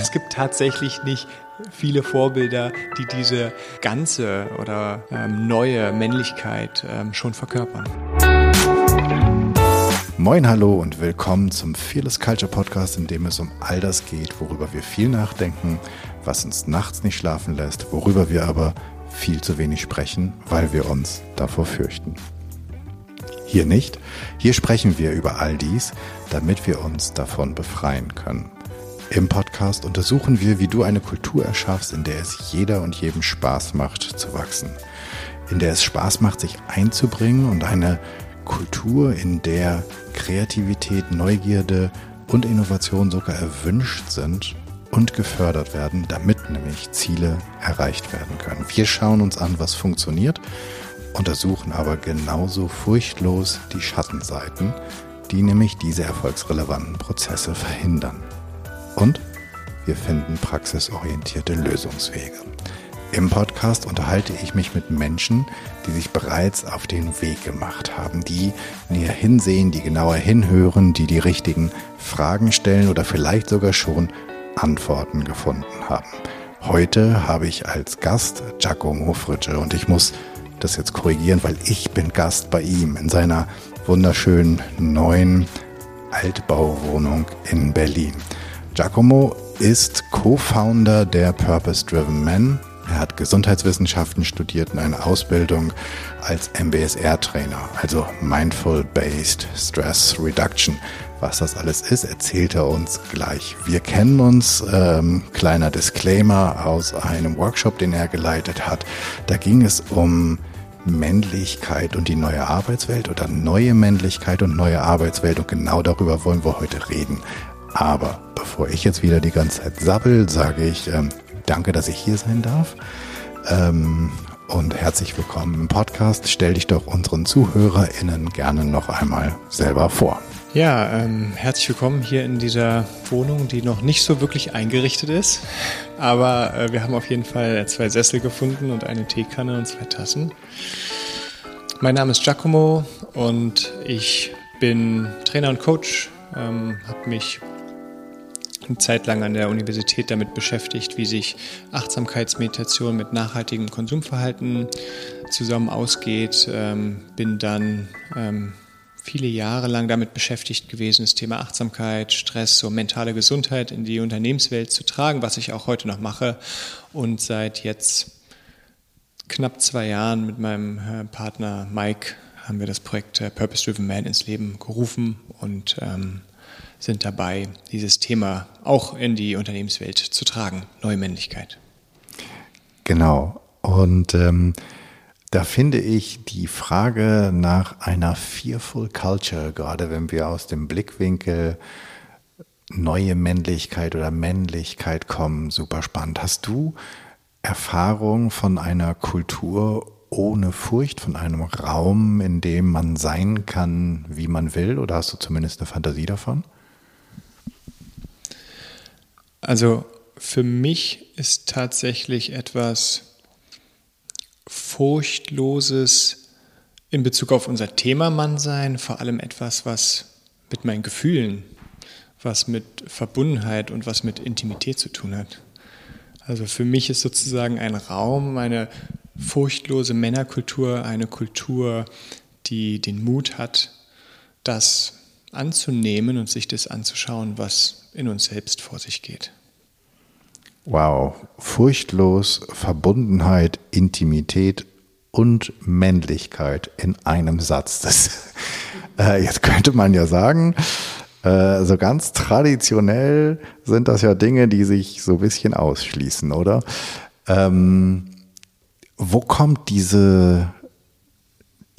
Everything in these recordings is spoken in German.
Es gibt tatsächlich nicht viele Vorbilder, die diese ganze oder ähm, neue Männlichkeit ähm, schon verkörpern. Moin, hallo und willkommen zum Fearless Culture Podcast, in dem es um all das geht, worüber wir viel nachdenken, was uns nachts nicht schlafen lässt, worüber wir aber viel zu wenig sprechen, weil wir uns davor fürchten. Hier nicht, hier sprechen wir über all dies, damit wir uns davon befreien können. Im Podcast untersuchen wir, wie du eine Kultur erschaffst, in der es jeder und jedem Spaß macht zu wachsen. In der es Spaß macht, sich einzubringen und eine Kultur, in der Kreativität, Neugierde und Innovation sogar erwünscht sind und gefördert werden, damit nämlich Ziele erreicht werden können. Wir schauen uns an, was funktioniert, untersuchen aber genauso furchtlos die Schattenseiten, die nämlich diese erfolgsrelevanten Prozesse verhindern und wir finden praxisorientierte Lösungswege. Im Podcast unterhalte ich mich mit Menschen, die sich bereits auf den Weg gemacht haben, die näher hinsehen, die genauer hinhören, die die richtigen Fragen stellen oder vielleicht sogar schon Antworten gefunden haben. Heute habe ich als Gast Giacomo Fritsche und ich muss das jetzt korrigieren, weil ich bin Gast bei ihm in seiner wunderschönen neuen Altbauwohnung in Berlin. Giacomo ist Co-Founder der Purpose Driven Men. Er hat Gesundheitswissenschaften studiert und eine Ausbildung als MBSR-Trainer, also Mindful Based Stress Reduction. Was das alles ist, erzählt er uns gleich. Wir kennen uns, ähm, kleiner Disclaimer, aus einem Workshop, den er geleitet hat. Da ging es um Männlichkeit und die neue Arbeitswelt oder neue Männlichkeit und neue Arbeitswelt und genau darüber wollen wir heute reden. Aber bevor ich jetzt wieder die ganze Zeit sabbel, sage ich ähm, danke, dass ich hier sein darf. Ähm, und herzlich willkommen im Podcast. Stell dich doch unseren ZuhörerInnen gerne noch einmal selber vor. Ja, ähm, herzlich willkommen hier in dieser Wohnung, die noch nicht so wirklich eingerichtet ist. Aber äh, wir haben auf jeden Fall zwei Sessel gefunden und eine Teekanne und zwei Tassen. Mein Name ist Giacomo und ich bin Trainer und Coach, ähm, habe mich eine Zeit lang an der Universität damit beschäftigt, wie sich Achtsamkeitsmeditation mit nachhaltigem Konsumverhalten zusammen ausgeht. Ähm, bin dann ähm, viele Jahre lang damit beschäftigt gewesen, das Thema Achtsamkeit, Stress und mentale Gesundheit in die Unternehmenswelt zu tragen, was ich auch heute noch mache. Und seit jetzt knapp zwei Jahren mit meinem äh, Partner Mike haben wir das Projekt äh, Purpose Driven Man ins Leben gerufen und ähm, sind dabei, dieses Thema auch in die Unternehmenswelt zu tragen, neue Männlichkeit. Genau. Und ähm, da finde ich die Frage nach einer Fearful Culture, gerade wenn wir aus dem Blickwinkel neue Männlichkeit oder Männlichkeit kommen, super spannend. Hast du Erfahrung von einer Kultur ohne Furcht, von einem Raum, in dem man sein kann, wie man will? Oder hast du zumindest eine Fantasie davon? Also für mich ist tatsächlich etwas Furchtloses in Bezug auf unser Thema Mannsein vor allem etwas, was mit meinen Gefühlen, was mit Verbundenheit und was mit Intimität zu tun hat. Also für mich ist sozusagen ein Raum, eine furchtlose Männerkultur, eine Kultur, die den Mut hat, das anzunehmen und sich das anzuschauen, was in uns selbst vor sich geht. Wow, furchtlos Verbundenheit, Intimität und Männlichkeit in einem Satz. Das, äh, jetzt könnte man ja sagen, äh, so ganz traditionell sind das ja Dinge, die sich so ein bisschen ausschließen, oder? Ähm, wo kommt diese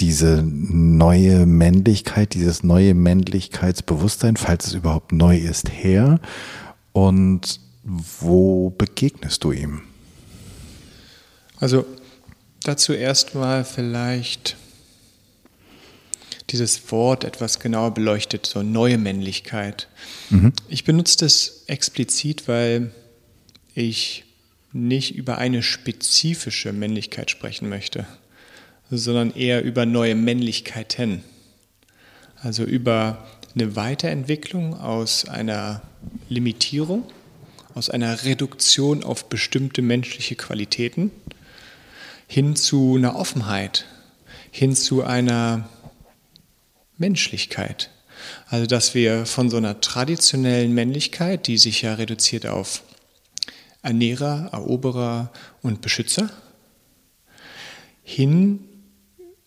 diese neue Männlichkeit, dieses neue Männlichkeitsbewusstsein, falls es überhaupt neu ist, her? Und wo begegnest du ihm? Also dazu erstmal vielleicht dieses Wort etwas genauer beleuchtet, so neue Männlichkeit. Mhm. Ich benutze das explizit, weil ich nicht über eine spezifische Männlichkeit sprechen möchte sondern eher über neue Männlichkeiten. Also über eine Weiterentwicklung aus einer Limitierung, aus einer Reduktion auf bestimmte menschliche Qualitäten hin zu einer Offenheit, hin zu einer Menschlichkeit. Also dass wir von so einer traditionellen Männlichkeit, die sich ja reduziert auf Ernährer, Eroberer und Beschützer, hin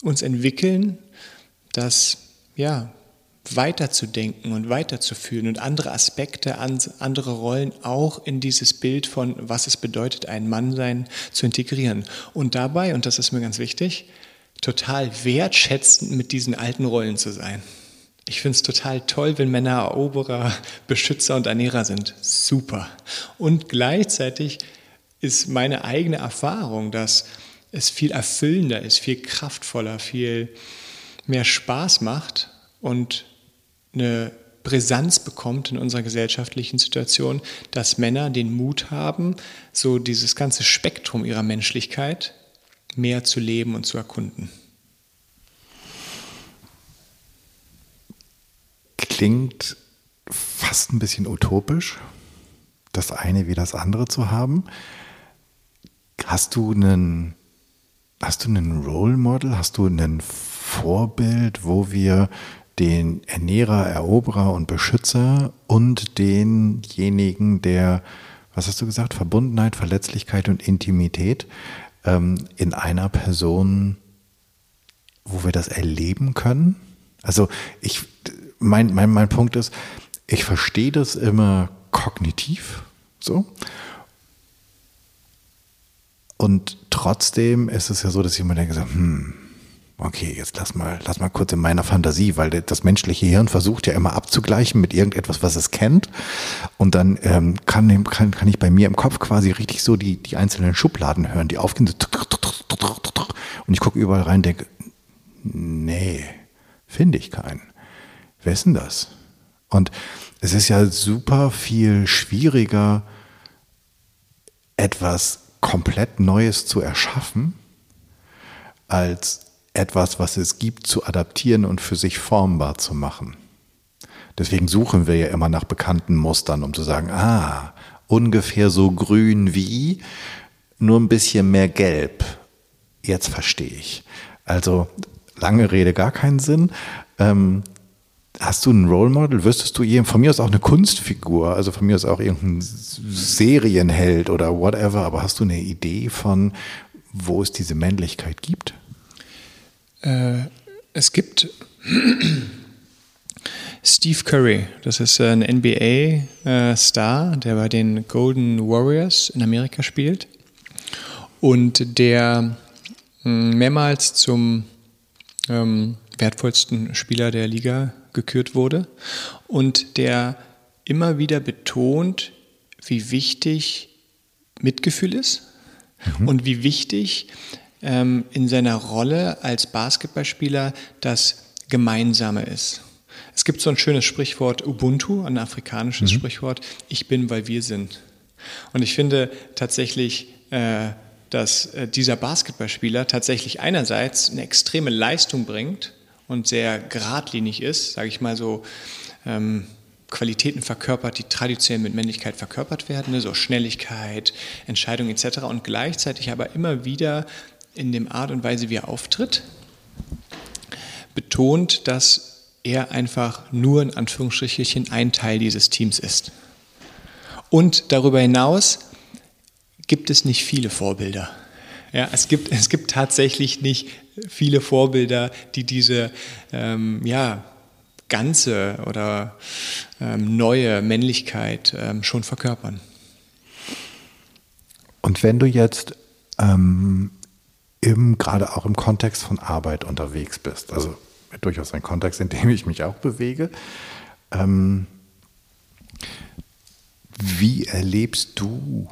uns entwickeln, das ja weiterzudenken und weiterzuführen und andere Aspekte, andere Rollen auch in dieses Bild von, was es bedeutet, ein Mann sein, zu integrieren. Und dabei, und das ist mir ganz wichtig, total wertschätzend mit diesen alten Rollen zu sein. Ich finde es total toll, wenn Männer Eroberer, Beschützer und Ernährer sind. Super. Und gleichzeitig ist meine eigene Erfahrung, dass es viel erfüllender ist, viel kraftvoller, viel mehr Spaß macht und eine Brisanz bekommt in unserer gesellschaftlichen Situation, dass Männer den Mut haben, so dieses ganze Spektrum ihrer Menschlichkeit mehr zu leben und zu erkunden. Klingt fast ein bisschen utopisch, das eine wie das andere zu haben. Hast du einen, hast du einen Role Model? Hast du ein Vorbild, wo wir den Ernährer, Eroberer und Beschützer und denjenigen, der, was hast du gesagt, Verbundenheit, Verletzlichkeit und Intimität ähm, in einer Person, wo wir das erleben können? Also ich, mein, mein, mein Punkt ist, ich verstehe das immer kognitiv so. Und trotzdem ist es ja so, dass ich immer denke, hm, okay, jetzt lass mal, lass mal kurz in meiner Fantasie, weil das menschliche Hirn versucht ja immer abzugleichen mit irgendetwas, was es kennt. Und dann ähm, kann, kann, kann ich bei mir im Kopf quasi richtig so die, die einzelnen Schubladen hören, die aufgehen. Und ich gucke überall rein und denke, nee, finde ich keinen. Wer ist denn das? Und es ist ja super viel schwieriger, etwas komplett Neues zu erschaffen, als etwas, was es gibt, zu adaptieren und für sich formbar zu machen. Deswegen suchen wir ja immer nach bekannten Mustern, um zu sagen, ah, ungefähr so grün wie, nur ein bisschen mehr gelb. Jetzt verstehe ich. Also lange Rede, gar keinen Sinn. Ähm, hast du ein Role Model? Wüsstest du jedem, von mir aus auch eine Kunstfigur, also von mir aus auch irgendein Serienheld oder whatever, aber hast du eine Idee von, wo es diese Männlichkeit gibt? Äh, es gibt Steve Curry, das ist ein NBA-Star, äh, der bei den Golden Warriors in Amerika spielt und der hm, mehrmals zum ähm, wertvollsten Spieler der Liga gekürt wurde und der immer wieder betont, wie wichtig Mitgefühl ist mhm. und wie wichtig ähm, in seiner Rolle als Basketballspieler das Gemeinsame ist. Es gibt so ein schönes Sprichwort Ubuntu, ein afrikanisches mhm. Sprichwort, ich bin, weil wir sind. Und ich finde tatsächlich, äh, dass äh, dieser Basketballspieler tatsächlich einerseits eine extreme Leistung bringt und sehr geradlinig ist, sage ich mal so, ähm, Qualitäten verkörpert, die traditionell mit Männlichkeit verkörpert werden, ne, so Schnelligkeit, Entscheidung etc. und gleichzeitig aber immer wieder in dem Art und Weise, wie er auftritt, betont, dass er einfach nur in Anführungsstrichen ein Teil dieses Teams ist. Und darüber hinaus gibt es nicht viele Vorbilder. Ja, es, gibt, es gibt tatsächlich nicht viele Vorbilder, die diese ähm, ja, ganze oder ähm, neue Männlichkeit ähm, schon verkörpern. Und wenn du jetzt ähm, im, gerade auch im Kontext von Arbeit unterwegs bist. Also durchaus ein Kontext, in dem ich mich auch bewege. Ähm, wie erlebst du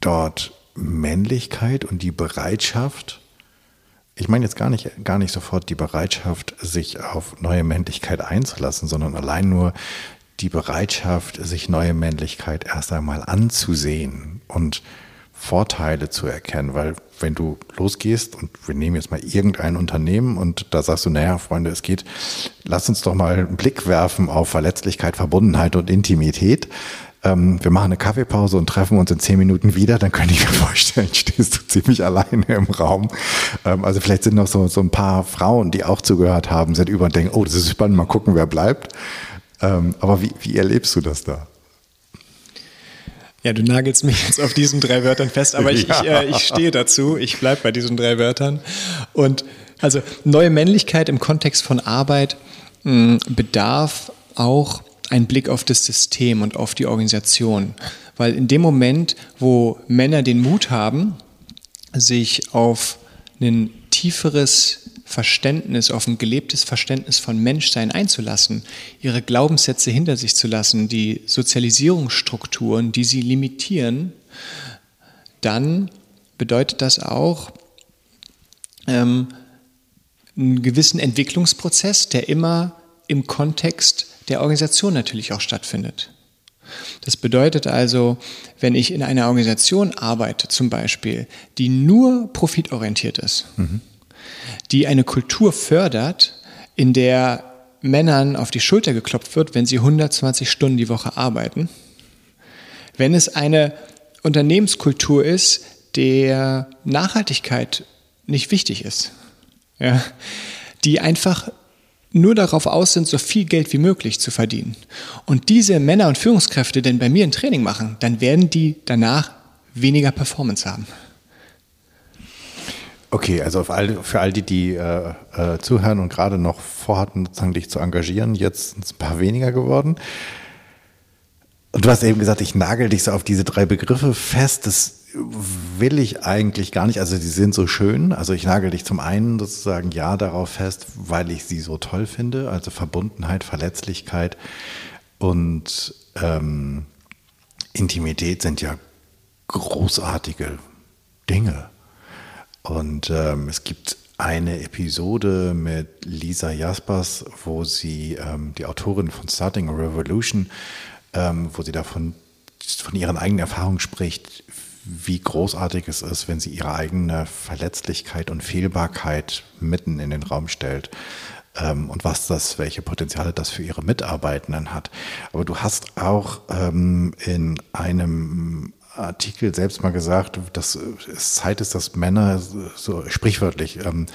dort Männlichkeit und die Bereitschaft, ich meine jetzt gar nicht, gar nicht sofort die Bereitschaft, sich auf neue Männlichkeit einzulassen, sondern allein nur die Bereitschaft, sich neue Männlichkeit erst einmal anzusehen und Vorteile zu erkennen, weil wenn du losgehst und wir nehmen jetzt mal irgendein Unternehmen und da sagst du, naja, Freunde, es geht, lass uns doch mal einen Blick werfen auf Verletzlichkeit, Verbundenheit und Intimität, ähm, wir machen eine Kaffeepause und treffen uns in zehn Minuten wieder, dann könnte ich mir vorstellen, stehst du ziemlich alleine im Raum. Ähm, also vielleicht sind noch so, so ein paar Frauen, die auch zugehört haben, sind über und denken, oh, das ist spannend, mal gucken, wer bleibt. Ähm, aber wie, wie erlebst du das da? Ja, du nagelst mich jetzt auf diesen drei Wörtern fest, aber ich, ja. ich, äh, ich stehe dazu, ich bleibe bei diesen drei Wörtern. Und also neue Männlichkeit im Kontext von Arbeit mh, bedarf auch ein Blick auf das System und auf die Organisation. Weil in dem Moment, wo Männer den Mut haben, sich auf ein tieferes Verständnis, auf ein gelebtes Verständnis von Menschsein einzulassen, ihre Glaubenssätze hinter sich zu lassen, die Sozialisierungsstrukturen, die sie limitieren, dann bedeutet das auch ähm, einen gewissen Entwicklungsprozess, der immer im Kontext der Organisation natürlich auch stattfindet. Das bedeutet also, wenn ich in einer Organisation arbeite, zum Beispiel, die nur profitorientiert ist, mhm. die eine Kultur fördert, in der Männern auf die Schulter geklopft wird, wenn sie 120 Stunden die Woche arbeiten, wenn es eine Unternehmenskultur ist, der Nachhaltigkeit nicht wichtig ist, ja, die einfach nur darauf aus sind, so viel Geld wie möglich zu verdienen. Und diese Männer und Führungskräfte denn bei mir ein Training machen, dann werden die danach weniger Performance haben. Okay, also all, für all die, die äh, äh, zuhören und gerade noch vorhatten, sozusagen dich zu engagieren, jetzt sind es ein paar weniger geworden. Und du hast eben gesagt, ich nagel dich so auf diese drei Begriffe fest. Das will ich eigentlich gar nicht. Also die sind so schön. Also ich nagel dich zum einen sozusagen ja darauf fest, weil ich sie so toll finde. Also Verbundenheit, Verletzlichkeit und ähm, Intimität sind ja großartige Dinge. Und ähm, es gibt eine Episode mit Lisa Jaspers, wo sie, ähm, die Autorin von Starting a Revolution, ähm, wo sie davon von ihren eigenen Erfahrungen spricht, wie großartig es ist, wenn sie ihre eigene Verletzlichkeit und Fehlbarkeit mitten in den Raum stellt ähm, und was das, welche Potenziale das für ihre Mitarbeitenden hat. Aber du hast auch ähm, in einem Artikel selbst mal gesagt, dass es Zeit ist, dass Männer so sprichwörtlich ähm,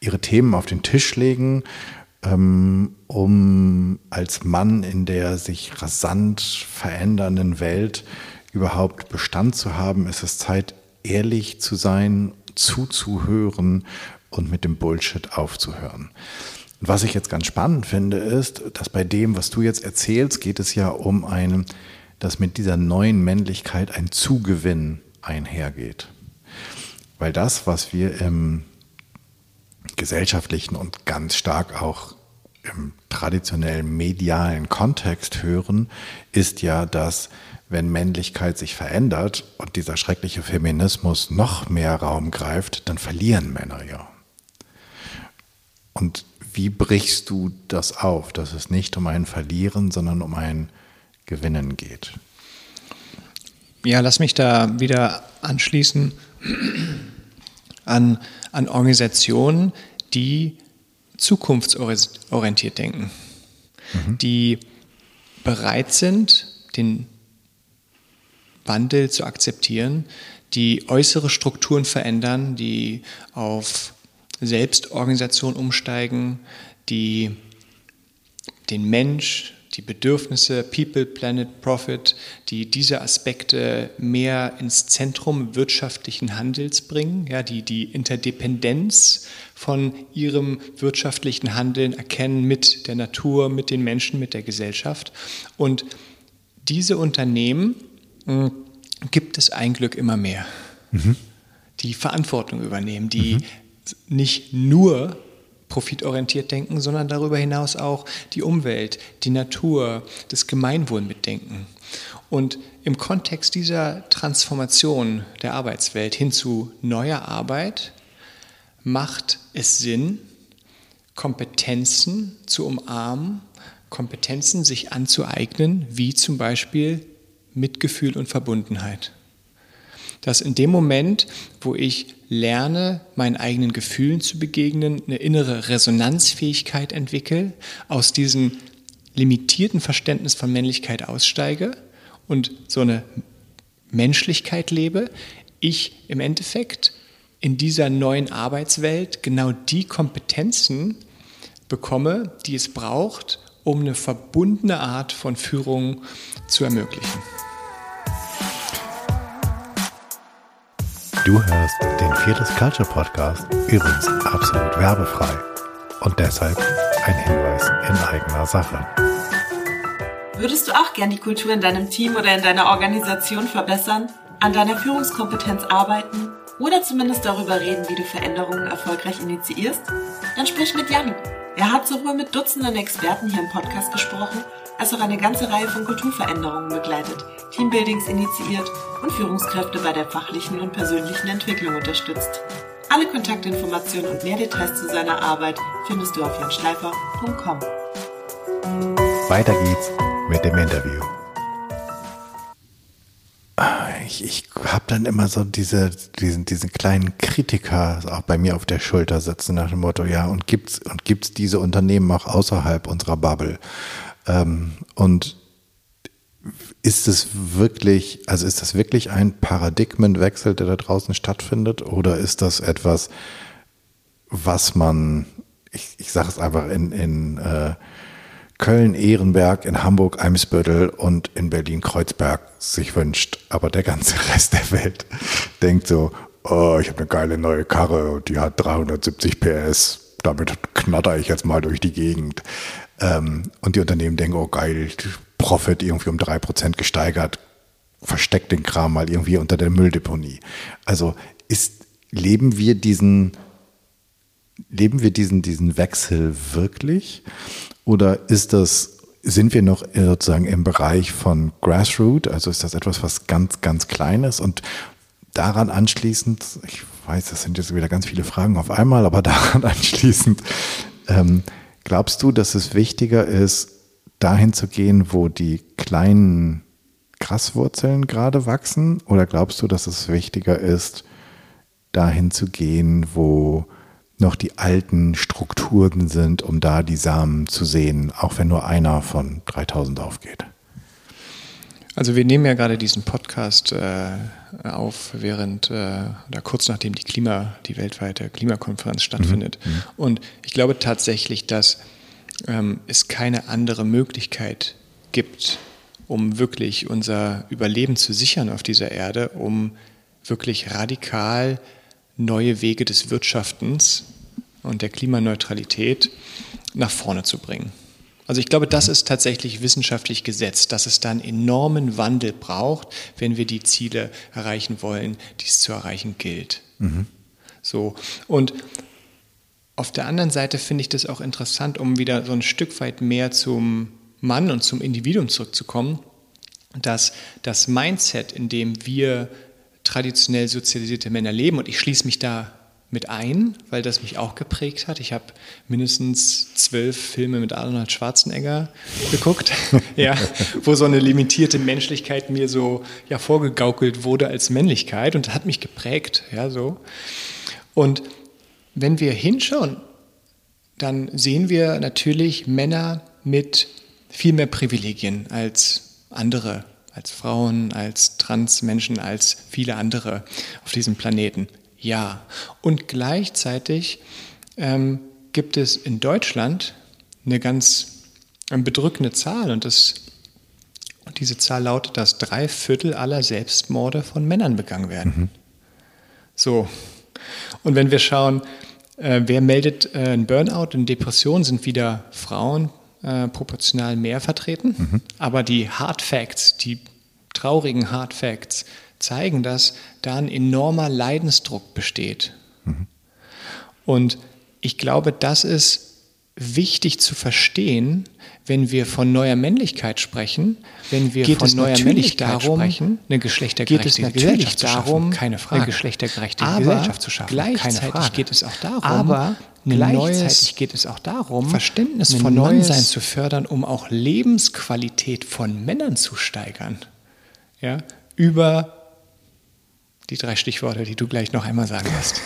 ihre Themen auf den Tisch legen, ähm, um als Mann in der sich rasant verändernden Welt überhaupt Bestand zu haben, ist es Zeit, ehrlich zu sein, zuzuhören und mit dem Bullshit aufzuhören. Und was ich jetzt ganz spannend finde, ist, dass bei dem, was du jetzt erzählst, geht es ja um einen, dass mit dieser neuen Männlichkeit ein Zugewinn einhergeht. Weil das, was wir im gesellschaftlichen und ganz stark auch im traditionellen medialen Kontext hören, ist ja, dass wenn Männlichkeit sich verändert und dieser schreckliche Feminismus noch mehr Raum greift, dann verlieren Männer ja. Und wie brichst du das auf, dass es nicht um ein Verlieren, sondern um ein Gewinnen geht? Ja, lass mich da wieder anschließen an, an Organisationen, die zukunftsorientiert denken, mhm. die bereit sind, den Wandel zu akzeptieren, die äußere Strukturen verändern, die auf Selbstorganisation umsteigen, die den Mensch, die Bedürfnisse, People, Planet, Profit, die diese Aspekte mehr ins Zentrum wirtschaftlichen Handels bringen, ja, die die Interdependenz von ihrem wirtschaftlichen Handeln erkennen mit der Natur, mit den Menschen, mit der Gesellschaft. Und diese Unternehmen hm, gibt es ein Glück immer mehr, mhm. die Verantwortung übernehmen, die mhm. nicht nur profitorientiert denken, sondern darüber hinaus auch die Umwelt, die Natur, das Gemeinwohl mitdenken. Und im Kontext dieser Transformation der Arbeitswelt hin zu neuer Arbeit macht es Sinn, Kompetenzen zu umarmen, Kompetenzen sich anzueignen, wie zum Beispiel Mitgefühl und Verbundenheit. Dass in dem Moment, wo ich lerne, meinen eigenen Gefühlen zu begegnen, eine innere Resonanzfähigkeit entwickle, aus diesem limitierten Verständnis von Männlichkeit aussteige und so eine Menschlichkeit lebe, ich im Endeffekt in dieser neuen Arbeitswelt genau die Kompetenzen bekomme, die es braucht, um eine verbundene Art von Führung zu ermöglichen. Du hörst den Viertes Culture Podcast, übrigens absolut werbefrei und deshalb ein Hinweis in eigener Sache. Würdest du auch gern die Kultur in deinem Team oder in deiner Organisation verbessern, an deiner Führungskompetenz arbeiten oder zumindest darüber reden, wie du Veränderungen erfolgreich initiierst? Dann sprich mit Jan. Er hat sowohl mit Dutzenden Experten hier im Podcast gesprochen, als auch eine ganze Reihe von Kulturveränderungen begleitet, Teambuildings initiiert und Führungskräfte bei der fachlichen und persönlichen Entwicklung unterstützt. Alle Kontaktinformationen und mehr Details zu seiner Arbeit findest du auf janschleifer.com. Weiter geht's mit dem Interview. Ich, ich habe dann immer so diese, diesen, diesen kleinen Kritiker auch bei mir auf der Schulter sitzen nach dem Motto, ja, und gibt's, und gibt's diese Unternehmen auch außerhalb unserer Bubble? Ähm, und ist es wirklich, also ist das wirklich ein Paradigmenwechsel, der da draußen stattfindet, oder ist das etwas, was man, ich, ich sage es einfach in, in äh, Köln, Ehrenberg, in Hamburg, Eimsbüttel und in Berlin, Kreuzberg sich wünscht, aber der ganze Rest der Welt denkt so, oh, ich habe eine geile neue Karre und die hat 370 PS, damit knatter ich jetzt mal durch die Gegend. Ähm, und die Unternehmen denken, oh geil, Profit irgendwie um drei Prozent gesteigert, versteckt den Kram mal irgendwie unter der Mülldeponie. Also ist, leben wir diesen, leben wir diesen, diesen Wechsel wirklich? Oder ist das, sind wir noch sozusagen im Bereich von Grassroot? Also ist das etwas, was ganz, ganz klein ist? Und daran anschließend, ich weiß, das sind jetzt wieder ganz viele Fragen auf einmal, aber daran anschließend, ähm, glaubst du, dass es wichtiger ist, dahin zu gehen, wo die kleinen Graswurzeln gerade wachsen? Oder glaubst du, dass es wichtiger ist, dahin zu gehen, wo noch die alten Strukturen sind, um da die Samen zu sehen, auch wenn nur einer von 3000 aufgeht? Also wir nehmen ja gerade diesen Podcast äh, auf, während äh, oder kurz nachdem die Klima, die weltweite Klimakonferenz stattfindet. Mhm. mhm. Und ich glaube tatsächlich, dass ähm, es keine andere Möglichkeit gibt, um wirklich unser Überleben zu sichern auf dieser Erde, um wirklich radikal neue Wege des Wirtschaftens und der Klimaneutralität nach vorne zu bringen. Also ich glaube, das ist tatsächlich wissenschaftlich gesetzt, dass es da einen enormen Wandel braucht, wenn wir die Ziele erreichen wollen, die es zu erreichen gilt. Mhm. So. Und auf der anderen Seite finde ich das auch interessant, um wieder so ein Stück weit mehr zum Mann und zum Individuum zurückzukommen, dass das Mindset, in dem wir traditionell sozialisierte Männer leben, und ich schließe mich da mit ein, weil das mich auch geprägt hat. Ich habe mindestens zwölf Filme mit Arnold Schwarzenegger geguckt, ja, wo so eine limitierte Menschlichkeit mir so ja, vorgegaukelt wurde als Männlichkeit und das hat mich geprägt, ja, so. Und wenn wir hinschauen, dann sehen wir natürlich Männer mit viel mehr Privilegien als andere, als Frauen, als Transmenschen, als viele andere auf diesem Planeten. Ja. Und gleichzeitig ähm, gibt es in Deutschland eine ganz bedrückende Zahl und das, diese Zahl lautet, dass drei Viertel aller Selbstmorde von Männern begangen werden. Mhm. So. Und wenn wir schauen, äh, wer meldet äh, ein Burnout und Depression, sind wieder Frauen äh, proportional mehr vertreten. Mhm. Aber die Hard Facts, die traurigen Hard Facts, zeigen, dass da ein enormer Leidensdruck besteht. Mhm. Und ich glaube, das ist wichtig zu verstehen, wenn wir von neuer Männlichkeit sprechen, wenn wir geht von neuer Männlichkeit darum, sprechen, eine geschlechtergerechte geht es Gesellschaft darum, keine Frage, eine geschlechtergerechte aber Gesellschaft zu schaffen, gleichzeitig keine geht es auch darum, aber gleichzeitig geht es auch darum, Verständnis von Mannsein zu fördern, um auch Lebensqualität von Männern zu steigern. Ja, über die drei Stichworte, die du gleich noch einmal sagen wirst.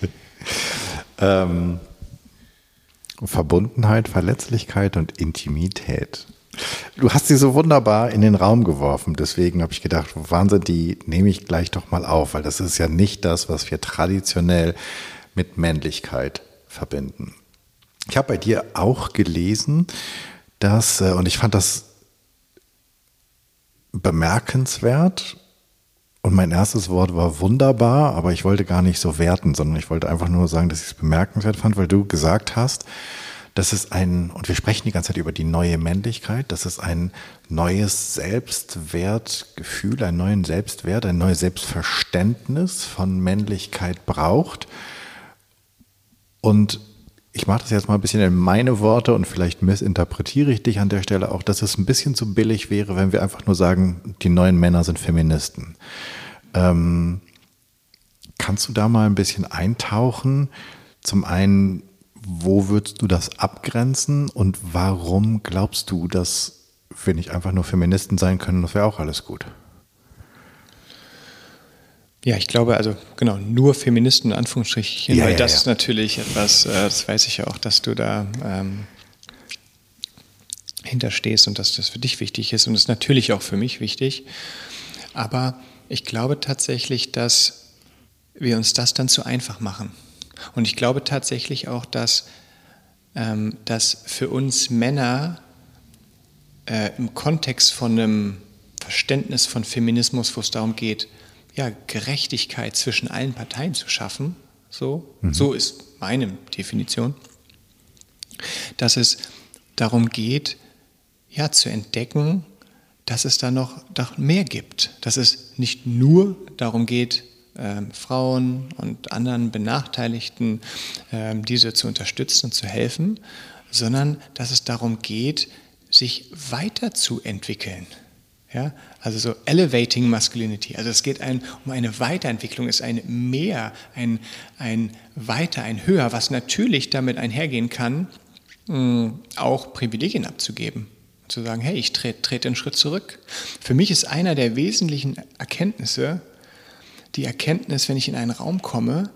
ähm, Verbundenheit, Verletzlichkeit und Intimität. Du hast sie so wunderbar in den Raum geworfen. Deswegen habe ich gedacht, Wahnsinn, die nehme ich gleich doch mal auf, weil das ist ja nicht das, was wir traditionell mit Männlichkeit verbinden. Ich habe bei dir auch gelesen, dass, äh, und ich fand das bemerkenswert, und mein erstes Wort war wunderbar, aber ich wollte gar nicht so werten, sondern ich wollte einfach nur sagen, dass ich es bemerkenswert fand, weil du gesagt hast, dass es ein, und wir sprechen die ganze Zeit über die neue Männlichkeit, dass es ein neues Selbstwertgefühl, einen neuen Selbstwert, ein neues Selbstverständnis von Männlichkeit braucht. Und ich mache das jetzt mal ein bisschen in meine Worte und vielleicht missinterpretiere ich dich an der Stelle auch, dass es ein bisschen zu billig wäre, wenn wir einfach nur sagen, die neuen Männer sind Feministen. Ähm, kannst du da mal ein bisschen eintauchen? Zum einen, wo würdest du das abgrenzen und warum glaubst du, dass wir nicht einfach nur Feministen sein können, das wäre auch alles gut? Ja, ich glaube, also genau, nur Feministen in Anführungsstrichen, ja, weil ja, das ja. ist natürlich etwas, äh, das weiß ich ja auch, dass du da ähm, hinterstehst und dass das für dich wichtig ist und ist natürlich auch für mich wichtig. Aber ich glaube tatsächlich, dass wir uns das dann zu einfach machen. Und ich glaube tatsächlich auch, dass, ähm, dass für uns Männer äh, im Kontext von einem Verständnis von Feminismus, wo es darum geht, ja, Gerechtigkeit zwischen allen Parteien zu schaffen, so, mhm. so ist meine Definition, dass es darum geht, ja, zu entdecken, dass es da noch, noch mehr gibt, dass es nicht nur darum geht, äh, Frauen und anderen Benachteiligten äh, diese zu unterstützen und zu helfen, sondern dass es darum geht, sich weiterzuentwickeln. Ja, also so elevating masculinity. Also es geht ein, um eine Weiterentwicklung, ist ein Mehr, ein, ein Weiter, ein Höher, was natürlich damit einhergehen kann, mh, auch Privilegien abzugeben. Zu sagen, hey, ich trete tret einen Schritt zurück. Für mich ist einer der wesentlichen Erkenntnisse die Erkenntnis, wenn ich in einen Raum komme,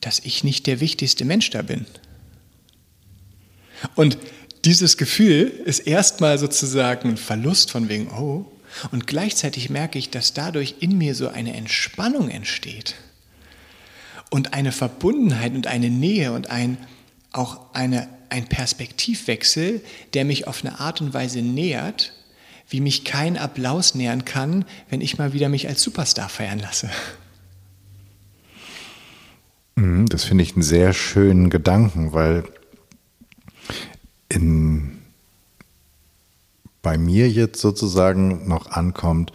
dass ich nicht der wichtigste Mensch da bin. Und dieses Gefühl ist erstmal sozusagen ein Verlust von wegen, oh, und gleichzeitig merke ich, dass dadurch in mir so eine Entspannung entsteht und eine Verbundenheit und eine Nähe und ein, auch eine, ein Perspektivwechsel, der mich auf eine Art und Weise nähert, wie mich kein Applaus nähern kann, wenn ich mal wieder mich als Superstar feiern lasse. Mhm, das finde ich einen sehr schönen Gedanken, weil bei mir jetzt sozusagen noch ankommt,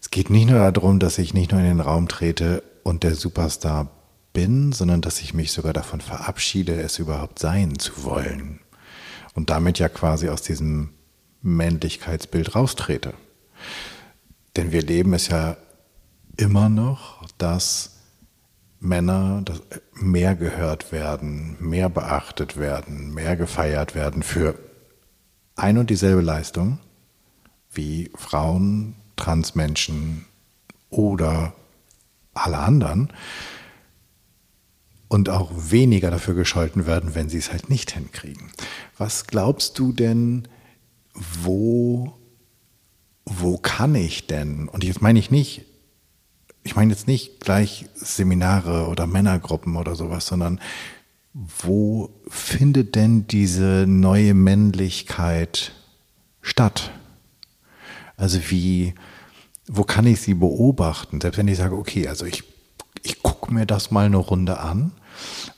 es geht nicht nur darum, dass ich nicht nur in den Raum trete und der Superstar bin, sondern dass ich mich sogar davon verabschiede, es überhaupt sein zu wollen. Und damit ja quasi aus diesem Männlichkeitsbild raustrete. Denn wir leben es ja immer noch, dass Männer mehr gehört werden, mehr beachtet werden, mehr gefeiert werden für ein und dieselbe Leistung wie Frauen, Transmenschen oder alle anderen und auch weniger dafür gescholten werden, wenn sie es halt nicht hinkriegen. Was glaubst du denn, wo, wo kann ich denn? Und jetzt meine ich nicht ich meine jetzt nicht gleich Seminare oder Männergruppen oder sowas, sondern wo findet denn diese neue Männlichkeit statt? Also wie, wo kann ich sie beobachten? Selbst wenn ich sage, okay, also ich, ich gucke mir das mal eine Runde an,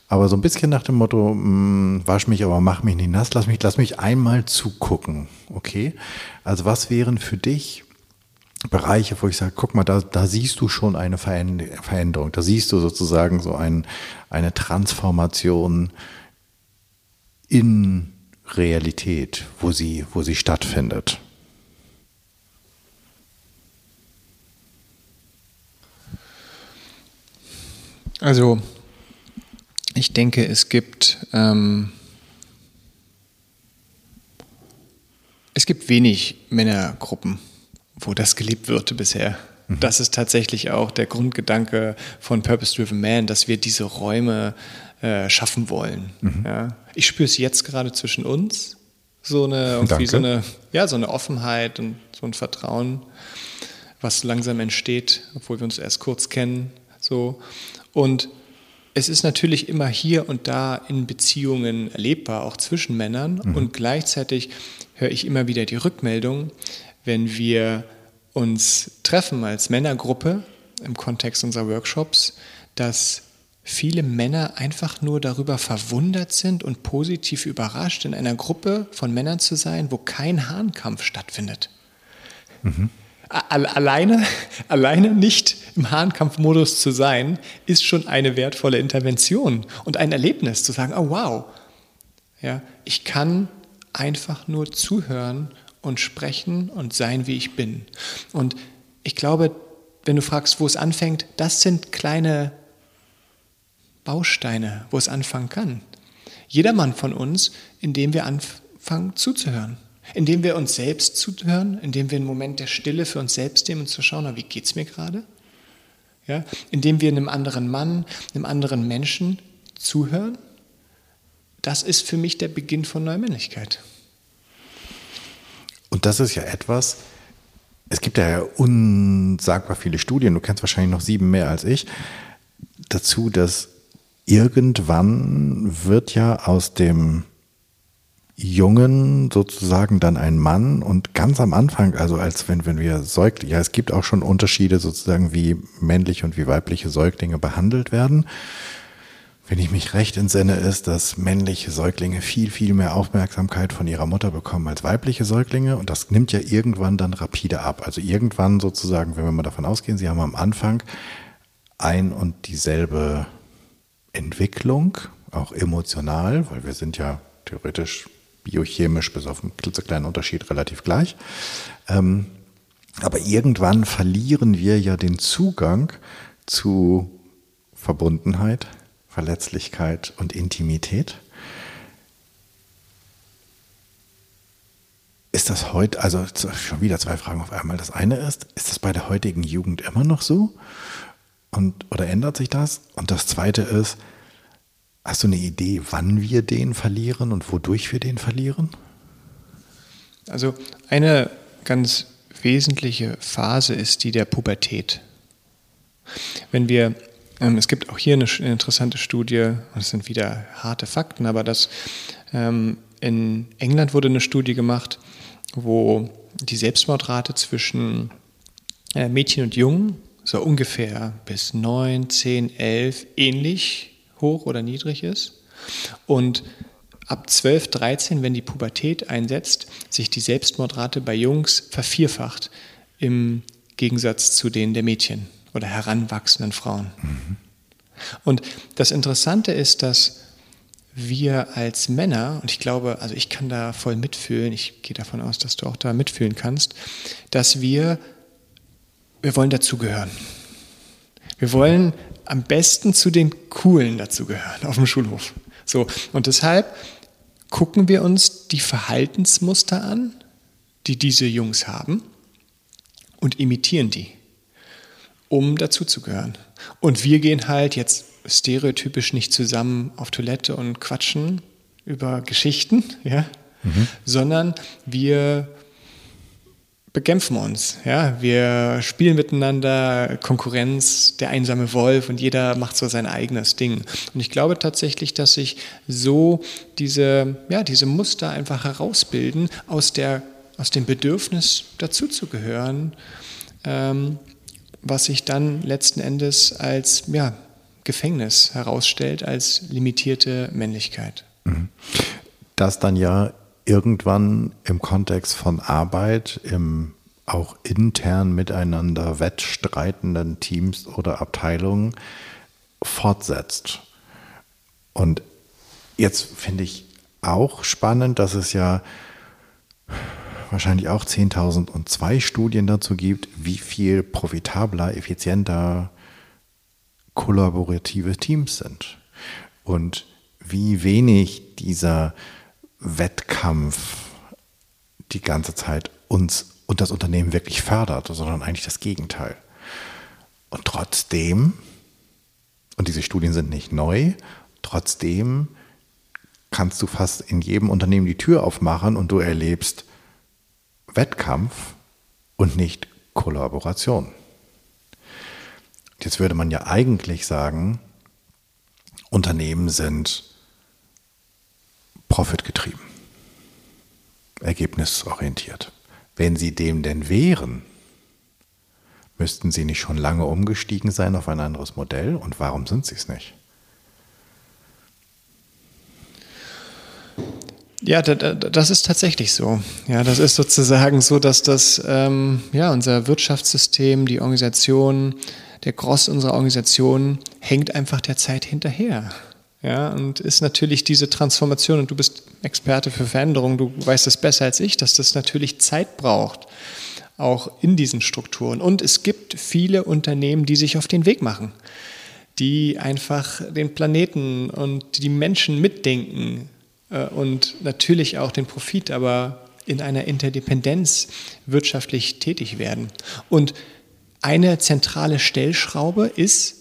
aber so ein bisschen nach dem Motto, mh, hm, wasch mich, aber mach mich nicht nass, lass mich, lass mich einmal zugucken, okay? Also was wären für dich Bereiche, wo ich sage, guck mal, da, da siehst du schon eine Veränderung, da siehst du sozusagen so ein, eine Transformation in Realität, wo sie, wo sie stattfindet. Also, ich denke, es gibt, ähm, es gibt wenig Männergruppen wo das gelebt wird bisher. Mhm. Das ist tatsächlich auch der Grundgedanke von Purpose Driven Man, dass wir diese Räume äh, schaffen wollen. Mhm. Ja. Ich spüre es jetzt gerade zwischen uns, so eine, irgendwie so eine, ja, so eine Offenheit und so ein Vertrauen, was langsam entsteht, obwohl wir uns erst kurz kennen. So. Und es ist natürlich immer hier und da in Beziehungen erlebbar, auch zwischen Männern. Mhm. Und gleichzeitig höre ich immer wieder die Rückmeldung, wenn wir uns treffen als Männergruppe im Kontext unserer Workshops, dass viele Männer einfach nur darüber verwundert sind und positiv überrascht, in einer Gruppe von Männern zu sein, wo kein Hahnkampf stattfindet. Mhm. Alleine, alleine nicht im Hahnkampfmodus zu sein, ist schon eine wertvolle Intervention und ein Erlebnis, zu sagen, oh wow, ja, ich kann einfach nur zuhören und sprechen und sein, wie ich bin. Und ich glaube, wenn du fragst, wo es anfängt, das sind kleine Bausteine, wo es anfangen kann. Jedermann von uns, indem wir anfangen zuzuhören. Indem wir uns selbst zuhören, indem wir einen Moment der Stille für uns selbst nehmen und zu schauen, wie geht es mir gerade? Ja? Indem wir einem anderen Mann, einem anderen Menschen zuhören. Das ist für mich der Beginn von Neumännlichkeit. Und das ist ja etwas, es gibt ja unsagbar viele Studien, du kennst wahrscheinlich noch sieben mehr als ich, dazu, dass irgendwann wird ja aus dem Jungen sozusagen dann ein Mann und ganz am Anfang, also als wenn, wenn wir Säuglinge, ja, es gibt auch schon Unterschiede sozusagen, wie männliche und wie weibliche Säuglinge behandelt werden. Wenn ich mich recht entsinne, ist, dass männliche Säuglinge viel, viel mehr Aufmerksamkeit von ihrer Mutter bekommen als weibliche Säuglinge und das nimmt ja irgendwann dann rapide ab. Also irgendwann sozusagen, wenn wir mal davon ausgehen, sie haben am Anfang ein und dieselbe Entwicklung, auch emotional, weil wir sind ja theoretisch biochemisch bis auf einen klitzekleinen Unterschied relativ gleich. Ähm, aber irgendwann verlieren wir ja den Zugang zu Verbundenheit, Verletzlichkeit und Intimität. Ist das heute, also schon wieder zwei Fragen auf einmal. Das eine ist, ist das bei der heutigen Jugend immer noch so? Und, oder ändert sich das? Und das Zweite ist, hast du eine Idee, wann wir den verlieren und wodurch wir den verlieren? Also eine ganz wesentliche Phase ist die der Pubertät. Wenn wir, es gibt auch hier eine, eine interessante Studie, das sind wieder harte Fakten, aber das ähm, in England wurde eine Studie gemacht, wo die Selbstmordrate zwischen äh, Mädchen und Jungen so ungefähr bis 9, 10, 11 ähnlich hoch oder niedrig ist. Und ab 12, 13, wenn die Pubertät einsetzt, sich die Selbstmordrate bei Jungs vervierfacht im Gegensatz zu denen der Mädchen oder heranwachsenden Frauen. Mhm. Und das Interessante ist, dass wir als Männer, und ich glaube, also ich kann da voll mitfühlen, ich gehe davon aus, dass du auch da mitfühlen kannst, dass wir wir wollen dazugehören. Wir wollen am besten zu den Coolen dazugehören auf dem Schulhof. So, und deshalb gucken wir uns die Verhaltensmuster an, die diese Jungs haben und imitieren die, um dazuzugehören. Und wir gehen halt jetzt stereotypisch nicht zusammen auf Toilette und quatschen über Geschichten, ja, mhm. sondern wir bekämpfen uns. Ja? Wir spielen miteinander, Konkurrenz, der einsame Wolf und jeder macht so sein eigenes Ding. Und ich glaube tatsächlich, dass sich so diese, ja, diese Muster einfach herausbilden aus, der, aus dem Bedürfnis dazuzugehören, ähm, was sich dann letzten Endes als ja, Gefängnis herausstellt, als limitierte Männlichkeit. Mhm. Das dann ja irgendwann im Kontext von Arbeit, im auch intern miteinander wettstreitenden Teams oder Abteilungen fortsetzt. Und jetzt finde ich auch spannend, dass es ja wahrscheinlich auch 10.002 Studien dazu gibt, wie viel profitabler, effizienter kollaborative Teams sind. Und wie wenig dieser Wettkampf die ganze Zeit uns und das Unternehmen wirklich fördert, sondern eigentlich das Gegenteil. Und trotzdem, und diese Studien sind nicht neu, trotzdem kannst du fast in jedem Unternehmen die Tür aufmachen und du erlebst Wettkampf und nicht Kollaboration. Jetzt würde man ja eigentlich sagen, Unternehmen sind profitgetrieben, ergebnisorientiert. Wenn sie dem denn wären, müssten sie nicht schon lange umgestiegen sein auf ein anderes Modell und warum sind sie es nicht? Ja, das ist tatsächlich so. Ja, das ist sozusagen so, dass das ähm, ja unser Wirtschaftssystem, die Organisation, der Gross unserer Organisation hängt einfach der Zeit hinterher. Ja, und ist natürlich diese Transformation, und du bist Experte für Veränderung, du weißt es besser als ich, dass das natürlich Zeit braucht, auch in diesen Strukturen. Und es gibt viele Unternehmen, die sich auf den Weg machen, die einfach den Planeten und die Menschen mitdenken, und natürlich auch den Profit, aber in einer Interdependenz wirtschaftlich tätig werden. Und eine zentrale Stellschraube ist,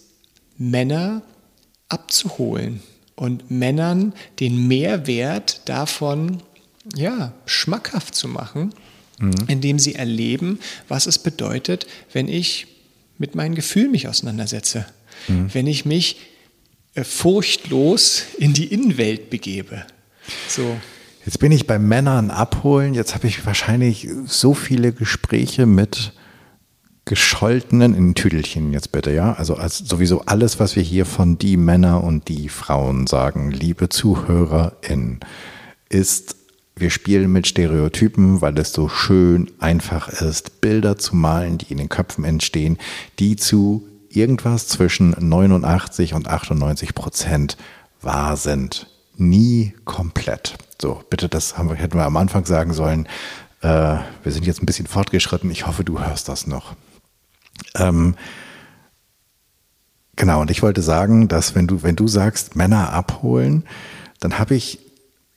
Männer abzuholen und Männern den Mehrwert davon ja, schmackhaft zu machen, mhm. indem sie erleben, was es bedeutet, wenn ich mit meinen Gefühlen mich auseinandersetze, mhm. wenn ich mich äh, furchtlos in die Innenwelt begebe. So. Jetzt bin ich bei Männern abholen. Jetzt habe ich wahrscheinlich so viele Gespräche mit gescholtenen in Tüdelchen jetzt bitte, ja? Also als sowieso alles, was wir hier von die Männer und die Frauen sagen, liebe ZuhörerInnen, ist, wir spielen mit Stereotypen, weil es so schön einfach ist, Bilder zu malen, die in den Köpfen entstehen, die zu irgendwas zwischen 89 und 98 Prozent wahr sind nie komplett. So, bitte, das wir, hätten wir am Anfang sagen sollen. Äh, wir sind jetzt ein bisschen fortgeschritten. Ich hoffe, du hörst das noch. Ähm, genau, und ich wollte sagen, dass wenn du, wenn du sagst, Männer abholen, dann habe ich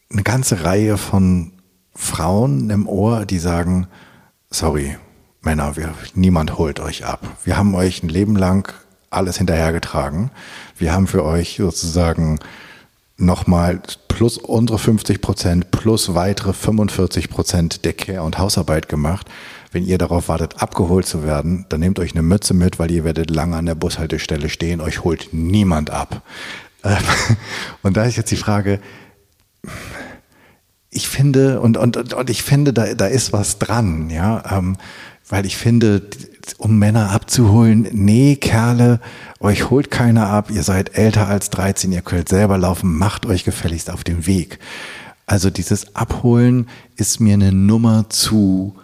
eine ganze Reihe von Frauen im Ohr, die sagen, sorry, Männer, wir, niemand holt euch ab. Wir haben euch ein Leben lang alles hinterhergetragen. Wir haben für euch sozusagen nochmal plus unsere 50 Prozent plus weitere 45 Prozent der Care- und Hausarbeit gemacht. Wenn ihr darauf wartet, abgeholt zu werden, dann nehmt euch eine Mütze mit, weil ihr werdet lange an der Bushaltestelle stehen. Euch holt niemand ab. Und da ist jetzt die Frage, ich finde, und, und, und ich finde, da, da ist was dran, ja, ähm, weil ich finde, um Männer abzuholen, nee, Kerle, euch holt keiner ab, ihr seid älter als 13, ihr könnt selber laufen, macht euch gefälligst auf den Weg. Also dieses Abholen ist mir eine Nummer zu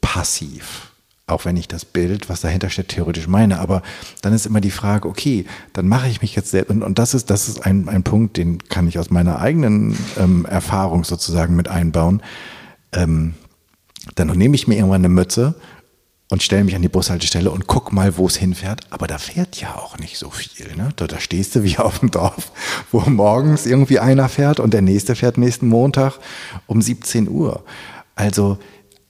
passiv. Auch wenn ich das Bild, was dahinter steht, theoretisch meine. Aber dann ist immer die Frage, okay, dann mache ich mich jetzt selbst. Und, und das ist, das ist ein, ein Punkt, den kann ich aus meiner eigenen ähm, Erfahrung sozusagen mit einbauen. Ähm, dann nehme ich mir irgendwann eine Mütze und stelle mich an die Bushaltestelle und guck mal, wo es hinfährt. Aber da fährt ja auch nicht so viel. Ne? Da, da stehst du wie auf dem Dorf, wo morgens irgendwie einer fährt und der nächste fährt nächsten Montag um 17 Uhr. Also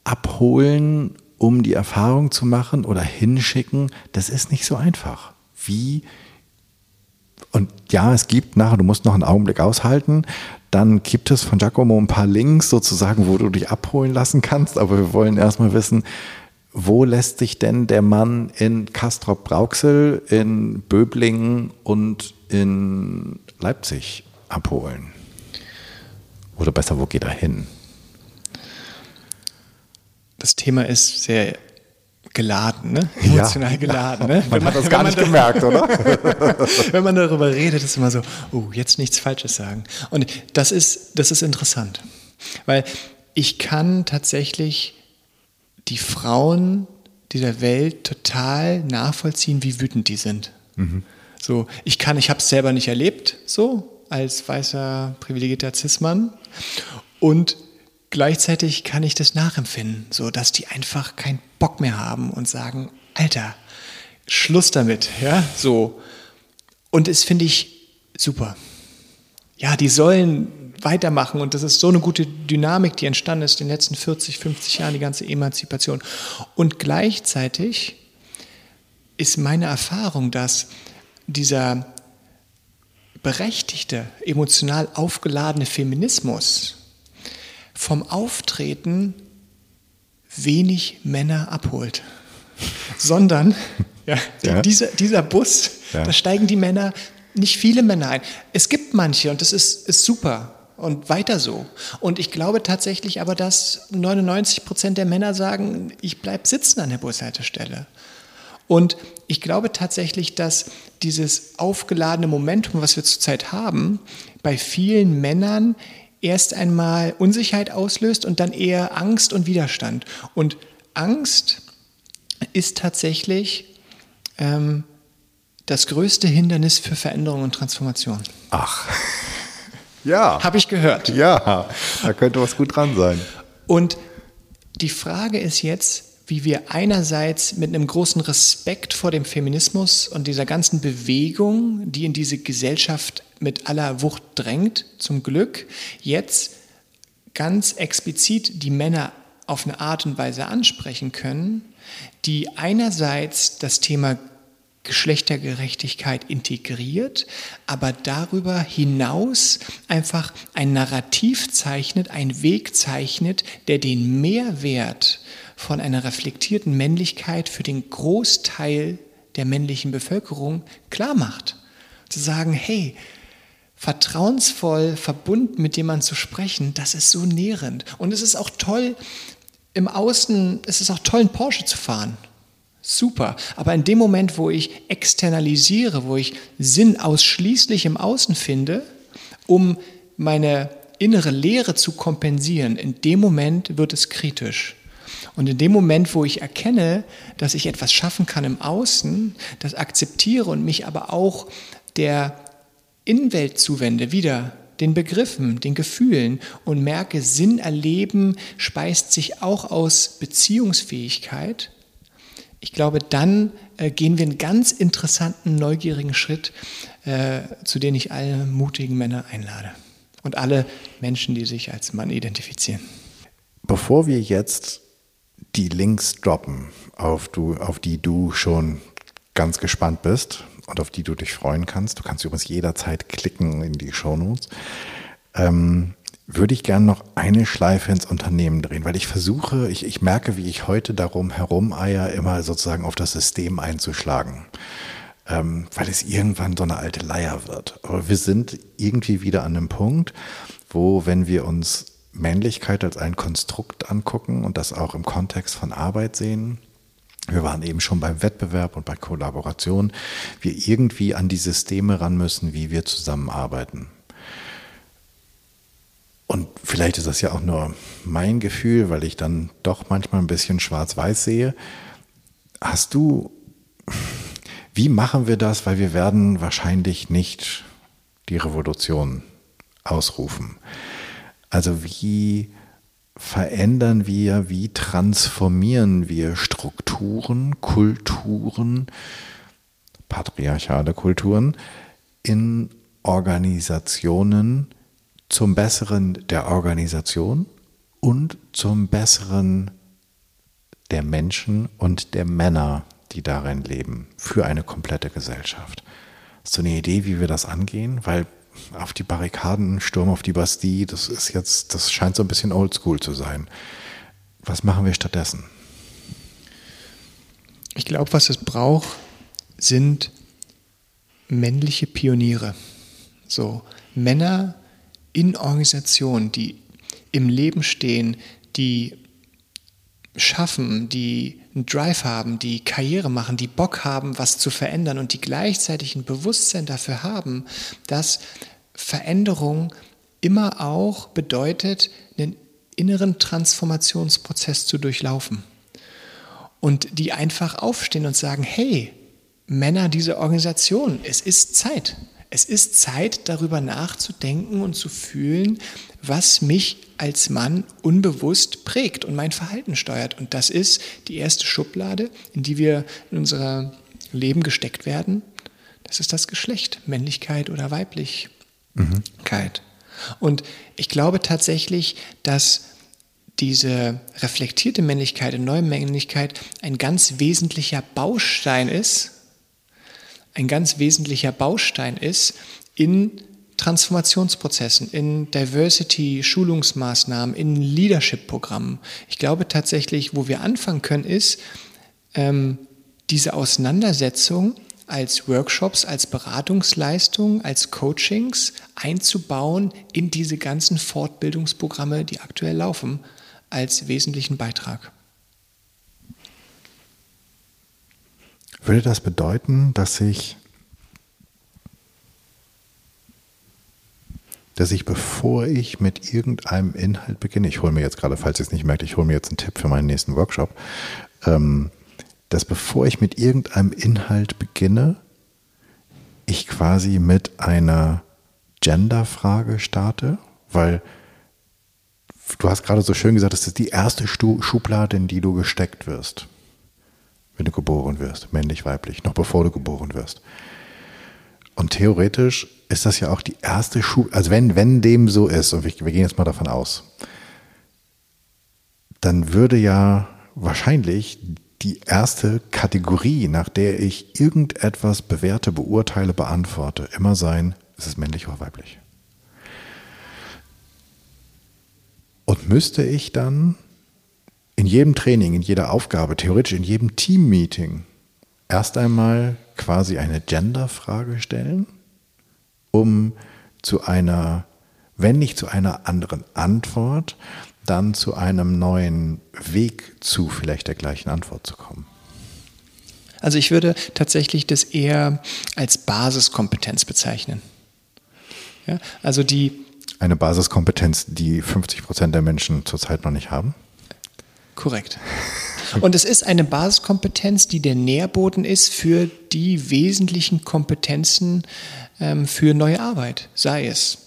abholen, um die Erfahrung zu machen oder hinschicken, das ist nicht so einfach. Wie und ja, es gibt nachher, du musst noch einen Augenblick aushalten. Dann gibt es von Giacomo ein paar Links sozusagen, wo du dich abholen lassen kannst. Aber wir wollen erstmal wissen, wo lässt sich denn der Mann in Castrop-Brauxel, in Böblingen und in Leipzig abholen? Oder besser, wo geht er hin? Das Thema ist sehr geladen, ne? emotional ja. geladen. Ne? Man, man hat das gar nicht gemerkt, oder? wenn man darüber redet, ist immer so, oh, jetzt nichts Falsches sagen. Und das ist, das ist interessant, weil ich kann tatsächlich die Frauen dieser Welt total nachvollziehen, wie wütend die sind. Mhm. So, ich kann, ich habe es selber nicht erlebt, so als weißer privilegierter Cis-Mann. Und gleichzeitig kann ich das nachempfinden, so dass die einfach keinen Bock mehr haben und sagen, Alter, Schluss damit, ja, so. Und das finde ich super. Ja, die sollen weitermachen. Und das ist so eine gute Dynamik, die entstanden ist in den letzten 40, 50 Jahren, die ganze Emanzipation. Und gleichzeitig ist meine Erfahrung, dass dieser berechtigte, emotional aufgeladene Feminismus vom Auftreten wenig Männer abholt, sondern ja, ja. Dieser, dieser Bus, ja. da steigen die Männer, nicht viele Männer ein. Es gibt manche und das ist, ist super und weiter so. Und ich glaube tatsächlich aber, dass 99 Prozent der Männer sagen, ich bleibe sitzen an der Bushaltestelle. Und ich glaube tatsächlich, dass dieses aufgeladene Momentum, was wir zurzeit haben, bei vielen Männern erst einmal Unsicherheit auslöst und dann eher Angst und Widerstand. Und Angst ist tatsächlich ähm, das größte Hindernis für Veränderung und Transformation. Ach, ja. Habe ich gehört. Ja, da könnte was gut dran sein. Und die Frage ist jetzt, wie wir einerseits mit einem großen Respekt vor dem Feminismus und dieser ganzen Bewegung, die in diese Gesellschaft mit aller Wucht drängt, zum Glück, jetzt ganz explizit die Männer auf eine Art und Weise ansprechen können, die einerseits das Thema Geschlechtergerechtigkeit integriert, aber darüber hinaus einfach ein Narrativ zeichnet, ein Weg zeichnet, der den Mehrwert von einer reflektierten Männlichkeit für den Großteil der männlichen Bevölkerung klar macht. Zu sagen, hey, vertrauensvoll, verbunden mit jemandem zu sprechen, das ist so nährend. Und es ist auch toll, im Außen, es ist auch toll, einen Porsche zu fahren. Super. Aber in dem Moment, wo ich externalisiere, wo ich Sinn ausschließlich im Außen finde, um meine innere Leere zu kompensieren, in dem Moment wird es kritisch. Und in dem Moment, wo ich erkenne, dass ich etwas schaffen kann im Außen, das akzeptiere und mich aber auch der Innenwelt zuwende, wieder den Begriffen, den Gefühlen und merke, Sinn erleben speist sich auch aus Beziehungsfähigkeit, ich glaube, dann äh, gehen wir einen ganz interessanten, neugierigen Schritt, äh, zu dem ich alle mutigen Männer einlade. Und alle Menschen, die sich als Mann identifizieren. Bevor wir jetzt die Links droppen, auf, du, auf die du schon ganz gespannt bist und auf die du dich freuen kannst, du kannst übrigens jederzeit klicken in die Shownotes, ähm, würde ich gerne noch eine Schleife ins Unternehmen drehen, weil ich versuche, ich, ich merke, wie ich heute darum herumeier, immer sozusagen auf das System einzuschlagen, ähm, weil es irgendwann so eine alte Leier wird. Aber wir sind irgendwie wieder an einem Punkt, wo, wenn wir uns Männlichkeit als ein Konstrukt angucken und das auch im Kontext von Arbeit sehen, wir waren eben schon beim Wettbewerb und bei Kollaboration, wir irgendwie an die Systeme ran müssen, wie wir zusammenarbeiten. Und vielleicht ist das ja auch nur mein Gefühl, weil ich dann doch manchmal ein bisschen schwarz-weiß sehe. Hast du, wie machen wir das? Weil wir werden wahrscheinlich nicht die Revolution ausrufen. Also wie verändern wir, wie transformieren wir Strukturen, Kulturen, patriarchale Kulturen in Organisationen, zum Besseren der Organisation und zum Besseren der Menschen und der Männer, die darin leben, für eine komplette Gesellschaft. Hast du eine Idee, wie wir das angehen? Weil auf die Barrikaden, Sturm auf die Bastille, das ist jetzt, das scheint so ein bisschen oldschool zu sein. Was machen wir stattdessen? Ich glaube, was es braucht, sind männliche Pioniere. So Männer, in Organisationen, die im Leben stehen, die schaffen, die einen Drive haben, die Karriere machen, die Bock haben, was zu verändern und die gleichzeitig ein Bewusstsein dafür haben, dass Veränderung immer auch bedeutet, einen inneren Transformationsprozess zu durchlaufen. Und die einfach aufstehen und sagen, hey, Männer dieser Organisation, es ist Zeit. Es ist Zeit, darüber nachzudenken und zu fühlen, was mich als Mann unbewusst prägt und mein Verhalten steuert. Und das ist die erste Schublade, in die wir in unser Leben gesteckt werden. Das ist das Geschlecht, Männlichkeit oder Weiblichkeit. Mhm. Und ich glaube tatsächlich, dass diese reflektierte Männlichkeit, eine neue Männlichkeit ein ganz wesentlicher Baustein ist ein ganz wesentlicher Baustein ist in Transformationsprozessen, in Diversity-Schulungsmaßnahmen, in Leadership-Programmen. Ich glaube tatsächlich, wo wir anfangen können, ist ähm, diese Auseinandersetzung als Workshops, als Beratungsleistung, als Coachings einzubauen in diese ganzen Fortbildungsprogramme, die aktuell laufen, als wesentlichen Beitrag. Würde das bedeuten, dass ich, dass ich, bevor ich mit irgendeinem Inhalt beginne, ich hole mir jetzt gerade, falls ihr es nicht merkt, ich hole mir jetzt einen Tipp für meinen nächsten Workshop, ähm, dass bevor ich mit irgendeinem Inhalt beginne, ich quasi mit einer Gender-Frage starte, weil du hast gerade so schön gesagt, das ist die erste Schublade, in die du gesteckt wirst, wenn du geboren wirst, männlich, weiblich, noch bevor du geboren wirst. Und theoretisch ist das ja auch die erste Schublade, also wenn, wenn dem so ist, und wir, wir gehen jetzt mal davon aus, dann würde ja wahrscheinlich die erste Kategorie, nach der ich irgendetwas bewerte, beurteile, beantworte, immer sein, ist es männlich oder weiblich. Und müsste ich dann in jedem Training, in jeder Aufgabe, theoretisch in jedem Teammeeting erst einmal quasi eine Gender-Frage stellen, um zu einer, wenn nicht zu einer anderen Antwort, dann zu einem neuen Weg zu vielleicht der gleichen Antwort zu kommen? Also ich würde tatsächlich das eher als Basiskompetenz bezeichnen. Ja, also die eine Basiskompetenz, die 50 Prozent der Menschen zurzeit noch nicht haben? Korrekt. Und es ist eine Basiskompetenz, die der Nährboden ist für die wesentlichen Kompetenzen ähm, für neue Arbeit, sei es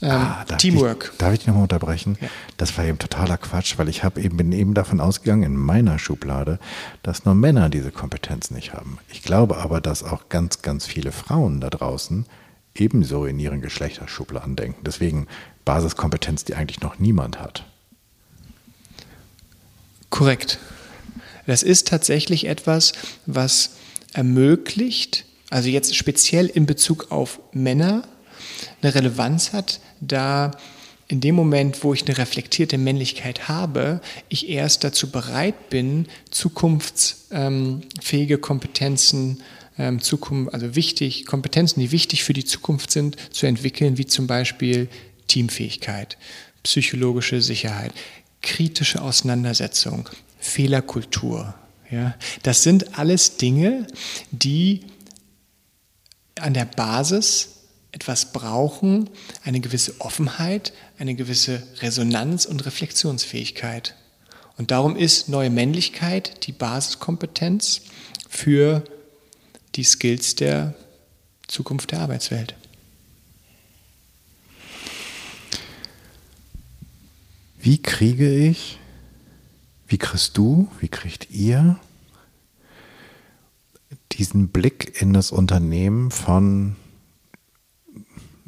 ähm, ah, darf Teamwork. Ich, darf ich dich nochmal unterbrechen? Ja. Das war eben totaler Quatsch, weil ich eben, bin eben davon ausgegangen, in meiner Schublade, dass nur Männer diese Kompetenz nicht haben. Ich glaube aber, dass auch ganz, ganz viele Frauen da draußen ebenso in ihren Geschlechterschubladen denken. Deswegen Basiskompetenz, die eigentlich noch niemand hat. Korrekt. Das ist tatsächlich etwas, was ermöglicht, also jetzt speziell in Bezug auf Männer, eine Relevanz hat, da in dem Moment, wo ich eine reflektierte Männlichkeit habe, ich erst dazu bereit bin, zukunftsfähige Kompetenzen, ähm, Zukunft, also wichtig, Kompetenzen, die wichtig für die Zukunft sind, zu entwickeln, wie zum Beispiel Teamfähigkeit, psychologische Sicherheit, kritische Auseinandersetzung, Fehlerkultur. Ja, das sind alles Dinge, die an der Basis etwas brauchen, eine gewisse Offenheit, eine gewisse Resonanz und Reflexionsfähigkeit. Und darum ist neue Männlichkeit die Basiskompetenz für die Skills der Zukunft der Arbeitswelt. Wie kriege ich, wie kriegst du, wie kriegt ihr diesen Blick in das Unternehmen von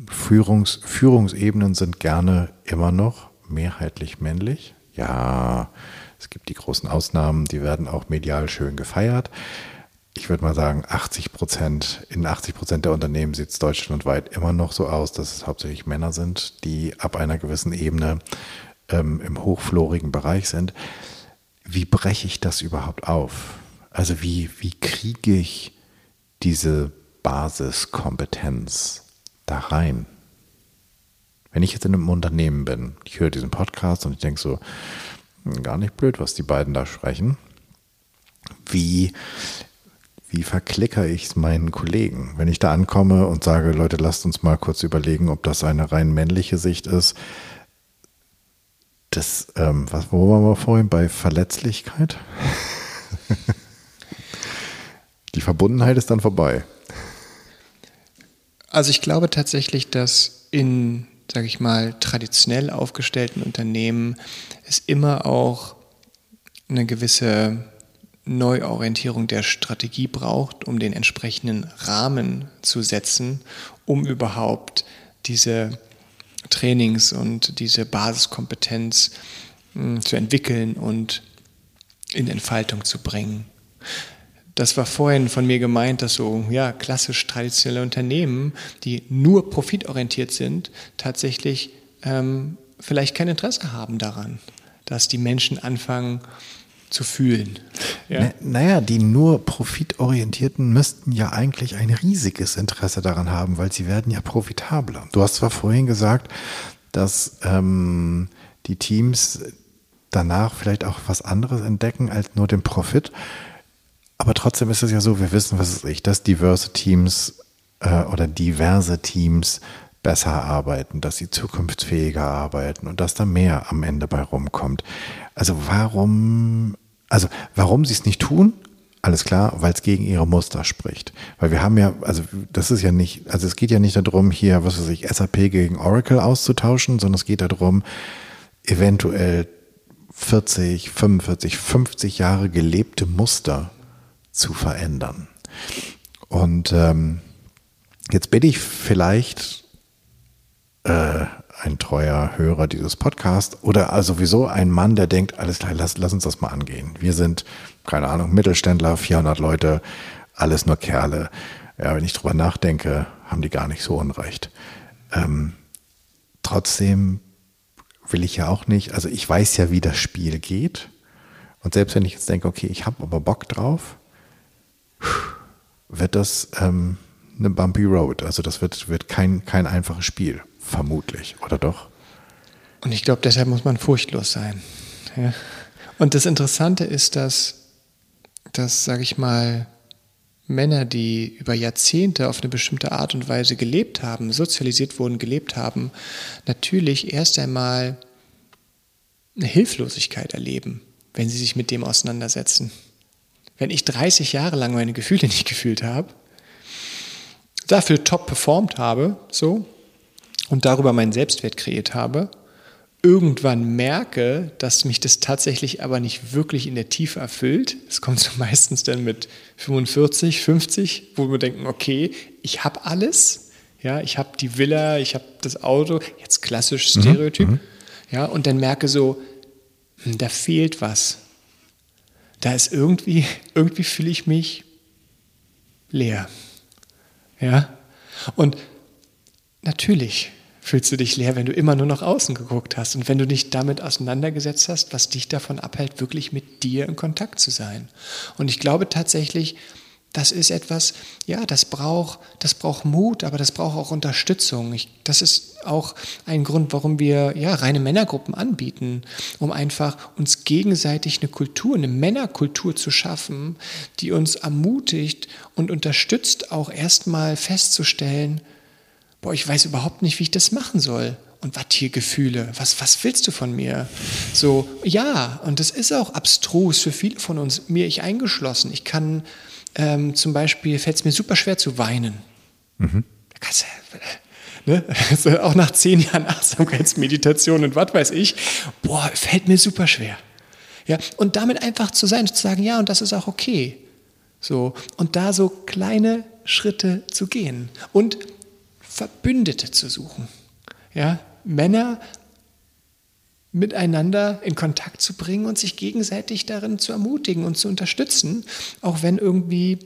Führungs, Führungsebenen sind gerne immer noch mehrheitlich männlich. Ja, es gibt die großen Ausnahmen, die werden auch medial schön gefeiert. Ich würde mal sagen, 80 Prozent, in 80 Prozent der Unternehmen sieht es deutschlandweit immer noch so aus, dass es hauptsächlich Männer sind, die ab einer gewissen Ebene ähm, im hochflorigen Bereich sind. Wie breche ich das überhaupt auf? Also wie, wie kriege ich diese Basiskompetenz da rein. Wenn ich jetzt in einem Unternehmen bin, ich höre diesen Podcast und ich denke so, hm, gar nicht blöd, was die beiden da sprechen. Wie, wie verklicker ich es meinen Kollegen? Wenn ich da ankomme und sage, Leute, lasst uns mal kurz überlegen, ob das eine rein männliche Sicht ist. Das, ähm, was, wo waren wir vorhin? Bei Verletzlichkeit? Die Verbundenheit ist dann vorbei. Also ich glaube tatsächlich, dass in, sage ich mal, traditionell aufgestellten Unternehmen es immer auch eine gewisse Neuorientierung der Strategie braucht, um den entsprechenden Rahmen zu setzen, um überhaupt diese Trainings und diese Basiskompetenz hm, zu entwickeln und in Entfaltung zu bringen. Das war vorhin von mir gemeint, dass so ja, klassisch traditionelle Unternehmen, die nur profitorientiert sind, tatsächlich ähm, vielleicht kein Interesse haben daran, dass die Menschen anfangen zu fühlen. Ja? Na, naja, die nur profitorientierten müssten ja eigentlich ein riesiges Interesse daran haben, weil sie werden ja profitabler. Du hast zwar vorhin gesagt, dass ähm, die Teams danach vielleicht auch was anderes entdecken als nur den Profit. Aber trotzdem ist es ja so, wir wissen, was ist ich, dass diverse Teams äh, oder diverse Teams besser arbeiten, dass sie zukunftsfähiger arbeiten und dass da mehr am Ende bei rumkommt. Also warum, also warum sie es nicht tun? Alles klar, weil es gegen ihre Muster spricht. Weil wir haben ja, also das ist ja nicht, also es geht ja nicht darum, hier, was weiß ich, SAP gegen Oracle auszutauschen, sondern es geht darum, eventuell 40, 45, 50 Jahre gelebte Muster zu verändern. Und ähm, jetzt bin ich vielleicht äh, ein treuer Hörer dieses Podcasts oder sowieso ein Mann, der denkt, alles klar, lass, lass uns das mal angehen. Wir sind, keine Ahnung, Mittelständler, 400 Leute, alles nur Kerle. Ja, wenn ich drüber nachdenke, haben die gar nicht so unrecht. Ähm, trotzdem will ich ja auch nicht, also ich weiß ja, wie das Spiel geht. Und selbst wenn ich jetzt denke, okay, ich habe aber Bock drauf, wird das ähm, eine bumpy road. Also das wird, wird kein, kein einfaches Spiel, vermutlich, oder doch? Und ich glaube, deshalb muss man furchtlos sein. Ja. Und das Interessante ist, dass, dass sage ich mal, Männer, die über Jahrzehnte auf eine bestimmte Art und Weise gelebt haben, sozialisiert wurden, gelebt haben, natürlich erst einmal eine Hilflosigkeit erleben, wenn sie sich mit dem auseinandersetzen. Wenn ich 30 Jahre lang meine Gefühle nicht gefühlt habe, dafür top performt habe, so, und darüber meinen Selbstwert kreiert habe, irgendwann merke, dass mich das tatsächlich aber nicht wirklich in der Tiefe erfüllt. Es kommt so meistens dann mit 45, 50, wo wir denken, okay, ich habe alles. Ja, ich habe die Villa, ich habe das Auto, jetzt klassisch mhm, Stereotyp. Mhm, ja, und dann merke so, hm, da fehlt was. Da ist irgendwie, irgendwie fühle ich mich leer. Ja, und natürlich fühlst du dich leer, wenn du immer nur nach außen geguckt hast und wenn du dich damit auseinandergesetzt hast, was dich davon abhält, wirklich mit dir in Kontakt zu sein. Und ich glaube tatsächlich, das ist etwas, ja, das braucht, das braucht Mut, aber das braucht auch Unterstützung. Ich, das ist auch ein Grund, warum wir ja reine Männergruppen anbieten, um einfach uns gegenseitig eine Kultur, eine Männerkultur zu schaffen, die uns ermutigt und unterstützt, auch erstmal festzustellen, boah, ich weiß überhaupt nicht, wie ich das machen soll. Und was hier Gefühle? Was, was willst du von mir? So, ja, und das ist auch abstrus für viele von uns, mir ich eingeschlossen. Ich kann ähm, zum Beispiel, fällt es mir super schwer zu weinen. Mhm. Ne? Also auch nach zehn Jahren Achtsamkeitsmeditation und was weiß ich, boah, fällt mir super schwer. Ja, und damit einfach zu sein, zu sagen, ja, und das ist auch okay. So, und da so kleine Schritte zu gehen. Und Verbündete zu suchen. Ja, Männer miteinander in Kontakt zu bringen und sich gegenseitig darin zu ermutigen und zu unterstützen, auch wenn irgendwie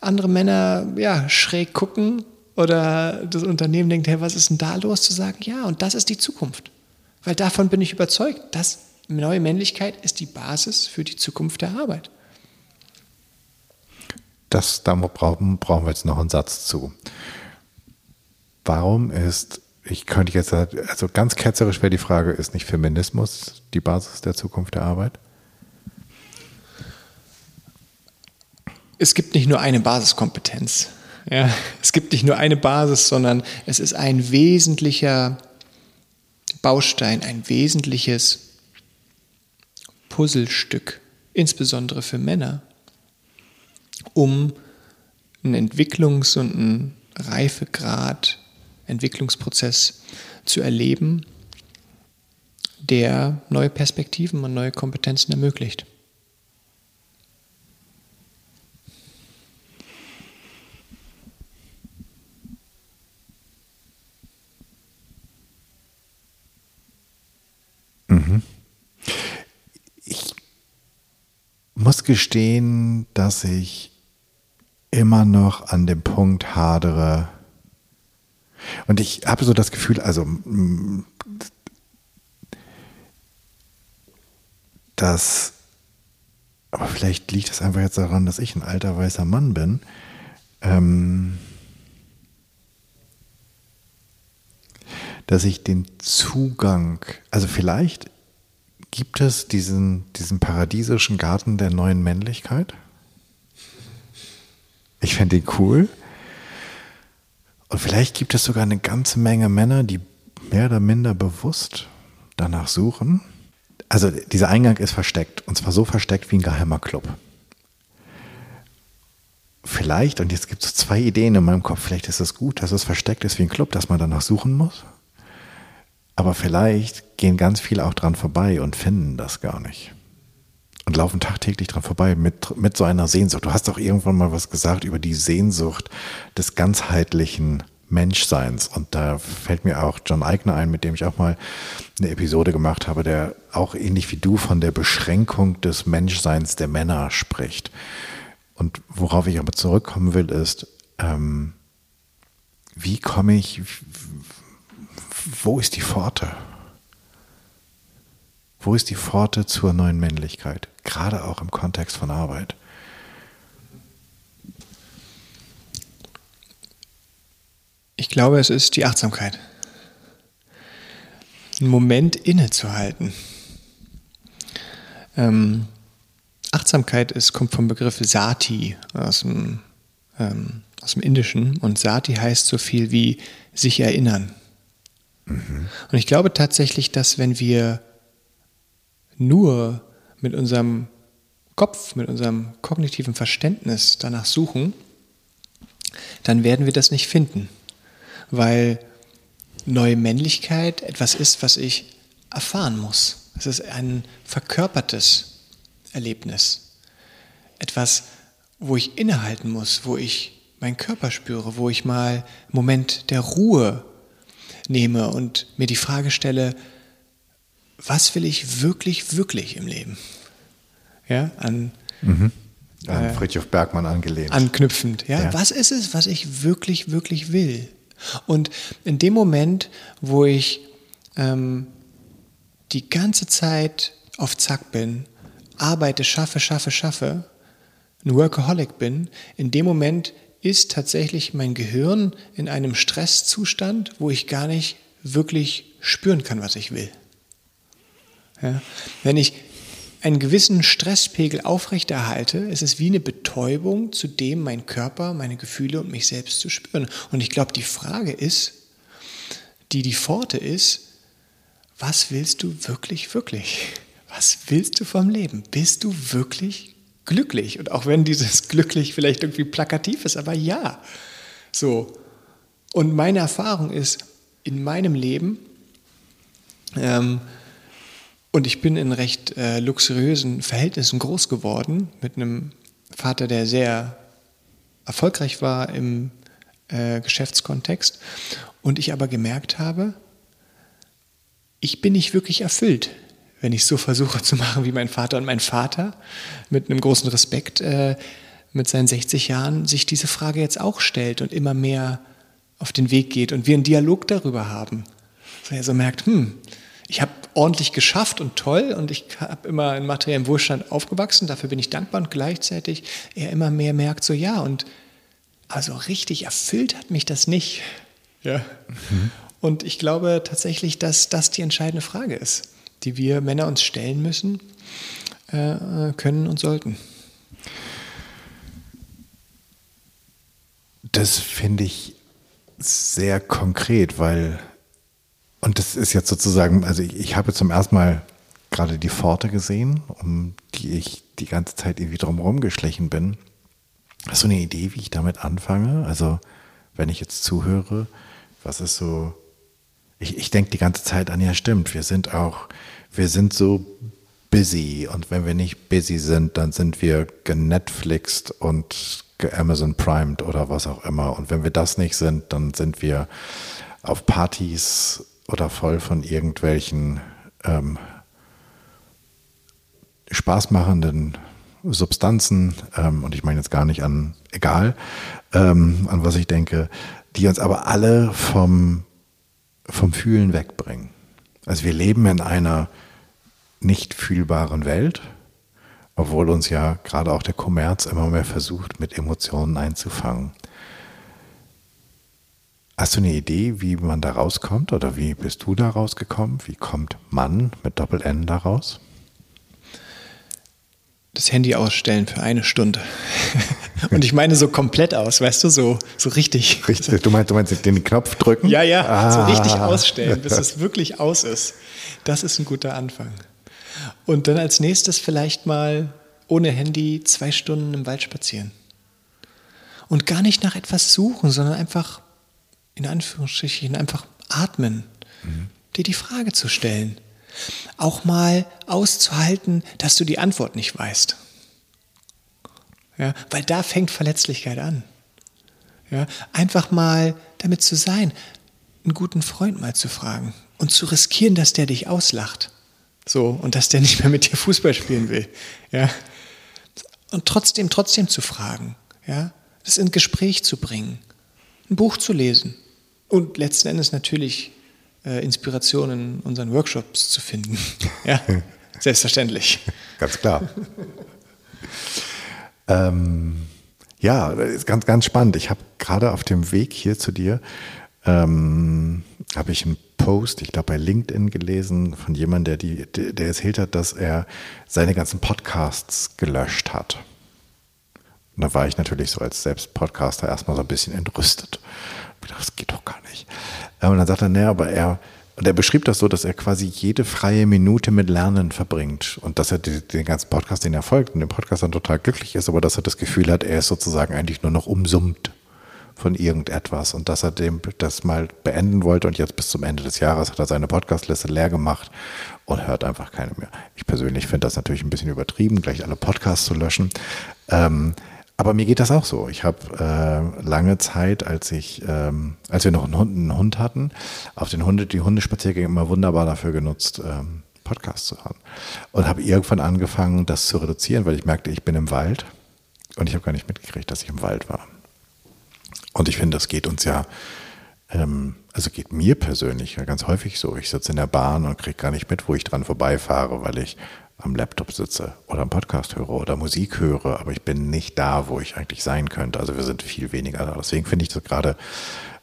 andere Männer ja, schräg gucken oder das Unternehmen denkt, hey, was ist denn da los, zu sagen, ja, und das ist die Zukunft. Weil davon bin ich überzeugt, dass neue Männlichkeit ist die Basis für die Zukunft der Arbeit. Das, da brauchen, brauchen wir jetzt noch einen Satz zu. Warum ist, ich könnte jetzt, also ganz ketzerisch wäre die Frage, ist nicht Feminismus die Basis der Zukunft der Arbeit? Es gibt nicht nur eine Basiskompetenz. Ja, es gibt nicht nur eine Basis, sondern es ist ein wesentlicher Baustein, ein wesentliches Puzzlestück, insbesondere für Männer, um einen Entwicklungs- und einen Reifegrad Entwicklungsprozess zu erleben, der neue Perspektiven und neue Kompetenzen ermöglicht. Mhm. Ich muss gestehen, dass ich immer noch an dem Punkt hadere. Und ich habe so das Gefühl, also, mm, dass, aber vielleicht liegt es einfach jetzt daran, dass ich ein alter weißer Mann bin. Ähm, dass ich den Zugang, also vielleicht gibt es diesen, diesen paradiesischen Garten der neuen Männlichkeit. Ich fände ihn cool. Und vielleicht gibt es sogar eine ganze Menge Männer, die mehr oder minder bewusst danach suchen. Also dieser Eingang ist versteckt und zwar so versteckt wie ein geheimer Club. Vielleicht, und jetzt gibt es zwei Ideen in meinem Kopf, vielleicht ist es gut, dass es versteckt ist wie ein Club, dass man danach suchen muss. Aber vielleicht gehen ganz viele auch dran vorbei und finden das gar nicht. Und laufen tagtäglich dran vorbei mit, mit so einer Sehnsucht. Du hast doch irgendwann mal was gesagt über die Sehnsucht des ganzheitlichen Menschseins. Und da fällt mir auch John Eigner ein, mit dem ich auch mal eine Episode gemacht habe, der auch ähnlich wie du von der Beschränkung des Menschseins der Männer spricht. Und worauf ich aber zurückkommen will, ist, ähm, wie komme ich, wo ist die Pforte? Wo ist die Pforte zur neuen Männlichkeit? Gerade auch im Kontext von Arbeit. Ich glaube, es ist die Achtsamkeit. Einen Moment innezuhalten. Ähm, Achtsamkeit ist, kommt vom Begriff Sati aus dem, ähm, aus dem Indischen und Sati heißt so viel wie sich erinnern. Mhm. Und ich glaube tatsächlich, dass wenn wir nur mit unserem Kopf, mit unserem kognitiven Verständnis danach suchen, dann werden wir das nicht finden, weil neue Männlichkeit etwas ist, was ich erfahren muss. Es ist ein verkörpertes Erlebnis, etwas, wo ich innehalten muss, wo ich meinen Körper spüre, wo ich mal einen Moment der Ruhe nehme und mir die Frage stelle, was will ich wirklich, wirklich im Leben? Ja, an, mhm. an äh, Friedrich Bergmann angelehnt. Anknüpfend. Ja? ja, was ist es, was ich wirklich, wirklich will? Und in dem Moment, wo ich ähm, die ganze Zeit auf Zack bin, arbeite, schaffe, schaffe, schaffe, ein Workaholic bin, in dem Moment ist tatsächlich mein Gehirn in einem Stresszustand, wo ich gar nicht wirklich spüren kann, was ich will. Ja? Wenn ich einen gewissen Stresspegel aufrechterhalte, ist es wie eine Betäubung, zu dem mein Körper, meine Gefühle und mich selbst zu spüren. Und ich glaube, die Frage ist, die die Pforte ist, was willst du wirklich, wirklich? Was willst du vom Leben? Bist du wirklich glücklich. Und auch wenn dieses glücklich vielleicht irgendwie plakativ ist, aber ja. So. Und meine Erfahrung ist, in meinem Leben, ähm, und ich bin in recht äh, luxuriösen Verhältnissen groß geworden, mit einem Vater, der sehr erfolgreich war im äh, Geschäftskontext, und ich aber gemerkt habe, ich bin nicht wirklich erfüllt wenn ich so versuche zu machen wie mein Vater und mein Vater, mit einem großen Respekt äh, mit seinen 60 Jahren sich diese Frage jetzt auch stellt und immer mehr auf den Weg geht und wir einen Dialog darüber haben. Dass er so merkt, hm, ich habe ordentlich geschafft und toll und ich habe immer in materiellem Wohlstand aufgewachsen, dafür bin ich dankbar und gleichzeitig er immer mehr merkt, so ja, und also richtig erfüllt hat mich das nicht. Ja. Mhm. Und ich glaube tatsächlich, dass das die entscheidende Frage ist die wir Männer uns stellen müssen, äh, können und sollten. Das finde ich sehr konkret, weil, und das ist jetzt sozusagen, also ich, ich habe zum ersten Mal gerade die Pforte gesehen, um die ich die ganze Zeit irgendwie drumherum geschlichen bin. Hast du eine Idee, wie ich damit anfange? Also, wenn ich jetzt zuhöre, was ist so ich, ich denke die ganze Zeit an, ja stimmt, wir sind auch, wir sind so busy und wenn wir nicht busy sind, dann sind wir genetflixt und Amazon primed oder was auch immer. Und wenn wir das nicht sind, dann sind wir auf Partys oder voll von irgendwelchen ähm, spaßmachenden Substanzen, ähm, und ich meine jetzt gar nicht an egal, ähm, an was ich denke, die uns aber alle vom, vom Fühlen wegbringen. Also wir leben in einer nicht fühlbaren Welt, obwohl uns ja gerade auch der Kommerz immer mehr versucht, mit Emotionen einzufangen. Hast du eine Idee, wie man da rauskommt oder wie bist du da rausgekommen? Wie kommt Mann mit Doppel-N da raus? Das Handy ausstellen für eine Stunde. Und ich meine so komplett aus, weißt du, so, so richtig. Richtig, du meinst, du meinst den Knopf drücken? Ja, ja, ah. so richtig ausstellen, bis es wirklich aus ist. Das ist ein guter Anfang. Und dann als nächstes vielleicht mal ohne Handy zwei Stunden im Wald spazieren. Und gar nicht nach etwas suchen, sondern einfach in Anführungsstrichen einfach atmen, mhm. dir die Frage zu stellen. Auch mal auszuhalten, dass du die Antwort nicht weißt. Ja, weil da fängt Verletzlichkeit an. Ja, einfach mal damit zu sein, einen guten Freund mal zu fragen und zu riskieren, dass der dich auslacht. So, und dass der nicht mehr mit dir Fußball spielen will. Ja. Und trotzdem, trotzdem zu fragen. Ja. Das in Gespräch zu bringen. Ein Buch zu lesen. Und letzten Endes natürlich äh, Inspiration in unseren Workshops zu finden. ja, selbstverständlich. Ganz klar. ähm, ja, ist ganz, ganz spannend. Ich habe gerade auf dem Weg hier zu dir, ähm, habe ich einen Post, ich glaube bei LinkedIn gelesen, von jemandem, der, die, der erzählt hat, dass er seine ganzen Podcasts gelöscht hat. Und da war ich natürlich so als Selbstpodcaster erstmal so ein bisschen entrüstet. Ich dachte, das geht doch gar nicht. Äh, und dann sagt er, naja, aber er, und er beschrieb das so, dass er quasi jede freie Minute mit Lernen verbringt und dass er den ganzen Podcast, den er folgt und den Podcast dann total glücklich ist, aber dass er das Gefühl hat, er ist sozusagen eigentlich nur noch umsummt von irgendetwas und dass er dem das mal beenden wollte und jetzt bis zum Ende des Jahres hat er seine Podcastliste leer gemacht und hört einfach keine mehr. Ich persönlich finde das natürlich ein bisschen übertrieben, gleich alle Podcasts zu löschen. Ähm, aber mir geht das auch so. Ich habe äh, lange Zeit, als ich, ähm, als wir noch einen Hund, einen Hund hatten, auf den Hunde, die Hundespaziergänge immer wunderbar dafür genutzt, ähm, Podcasts zu hören. Und habe irgendwann angefangen, das zu reduzieren, weil ich merkte, ich bin im Wald und ich habe gar nicht mitgekriegt, dass ich im Wald war. Und ich finde, das geht uns ja, ähm, also geht mir persönlich ja ganz häufig so. Ich sitze in der Bahn und kriege gar nicht mit, wo ich dran vorbeifahre, weil ich am Laptop sitze oder am Podcast höre oder Musik höre, aber ich bin nicht da, wo ich eigentlich sein könnte. Also wir sind viel weniger da. Deswegen finde ich das gerade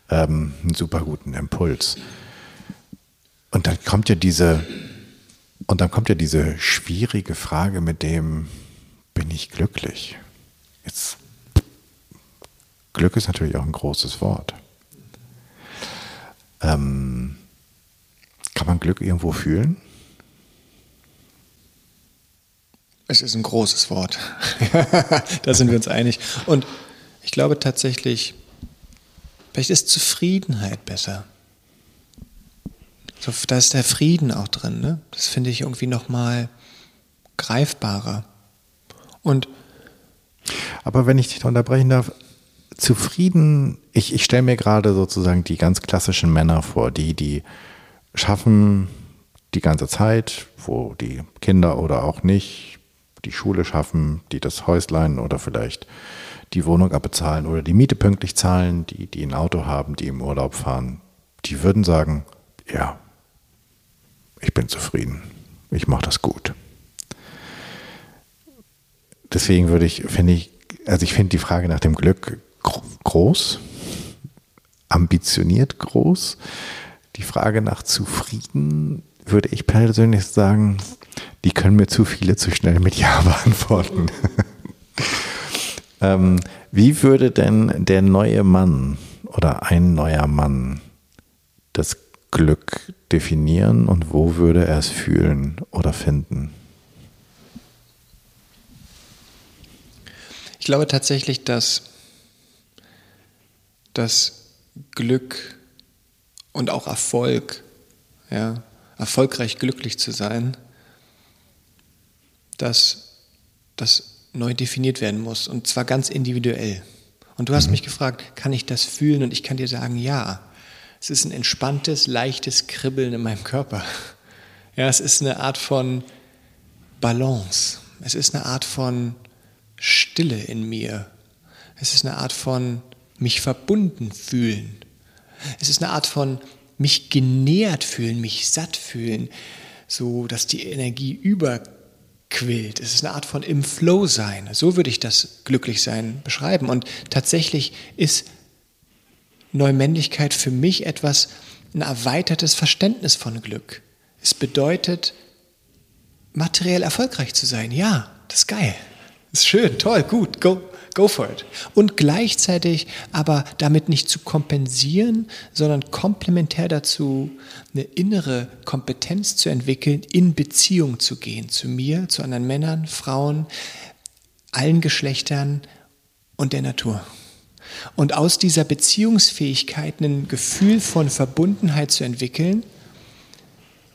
ähm, einen super guten Impuls. Und dann kommt ja diese, und dann kommt ja diese schwierige Frage mit dem, bin ich glücklich? Jetzt, Glück ist natürlich auch ein großes Wort. Ähm, kann man Glück irgendwo fühlen? Es ist ein großes Wort. da sind wir uns einig. Und ich glaube tatsächlich, vielleicht ist Zufriedenheit besser. So, da ist der Frieden auch drin. Ne? Das finde ich irgendwie nochmal greifbarer. Und aber wenn ich dich unterbrechen darf, zufrieden, ich, ich stelle mir gerade sozusagen die ganz klassischen Männer vor, die, die schaffen die ganze Zeit, wo die Kinder oder auch nicht die Schule schaffen, die das Häuslein oder vielleicht die Wohnung abbezahlen oder die Miete pünktlich zahlen, die, die ein Auto haben, die im Urlaub fahren, die würden sagen, ja, ich bin zufrieden, ich mache das gut. Deswegen würde ich, finde ich, also ich finde die Frage nach dem Glück groß, ambitioniert groß. Die Frage nach zufrieden würde ich persönlich sagen, die können mir zu viele zu schnell mit Ja beantworten. ähm, wie würde denn der neue Mann oder ein neuer Mann das Glück definieren und wo würde er es fühlen oder finden? Ich glaube tatsächlich, dass das Glück und auch Erfolg, ja, erfolgreich glücklich zu sein, dass das neu definiert werden muss und zwar ganz individuell. Und du hast mhm. mich gefragt, kann ich das fühlen? Und ich kann dir sagen, ja. Es ist ein entspanntes, leichtes Kribbeln in meinem Körper. Ja, es ist eine Art von Balance. Es ist eine Art von Stille in mir. Es ist eine Art von mich verbunden fühlen. Es ist eine Art von mich genährt fühlen, mich satt fühlen, so dass die Energie überquillt. Es ist eine Art von im Flow sein. So würde ich das Glücklichsein beschreiben. Und tatsächlich ist Neumännlichkeit für mich etwas, ein erweitertes Verständnis von Glück. Es bedeutet, materiell erfolgreich zu sein. Ja, das ist geil. Das ist schön, toll, gut, go, go for it. Und gleichzeitig aber damit nicht zu kompensieren, sondern komplementär dazu eine innere Kompetenz zu entwickeln, in Beziehung zu gehen, zu mir, zu anderen Männern, Frauen, allen Geschlechtern und der Natur. Und aus dieser Beziehungsfähigkeit ein Gefühl von Verbundenheit zu entwickeln,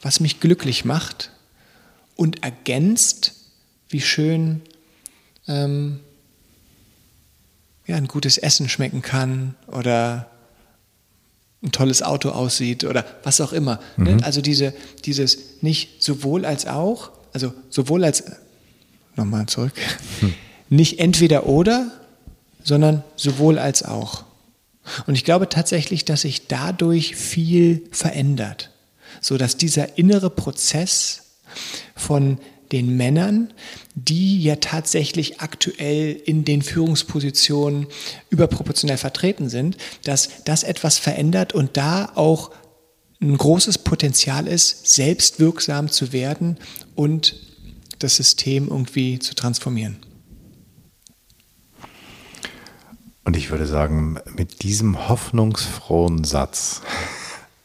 was mich glücklich macht und ergänzt, wie schön ähm, ja, ein gutes Essen schmecken kann oder ein tolles Auto aussieht oder was auch immer. Ne? Mhm. Also diese, dieses nicht sowohl als auch, also sowohl als, nochmal zurück, hm. nicht entweder oder, sondern sowohl als auch. Und ich glaube tatsächlich, dass sich dadurch viel verändert, so dass dieser innere Prozess von den Männern, die ja tatsächlich aktuell in den Führungspositionen überproportional vertreten sind, dass das etwas verändert und da auch ein großes Potenzial ist, selbstwirksam zu werden und das System irgendwie zu transformieren. Und ich würde sagen, mit diesem hoffnungsfrohen Satz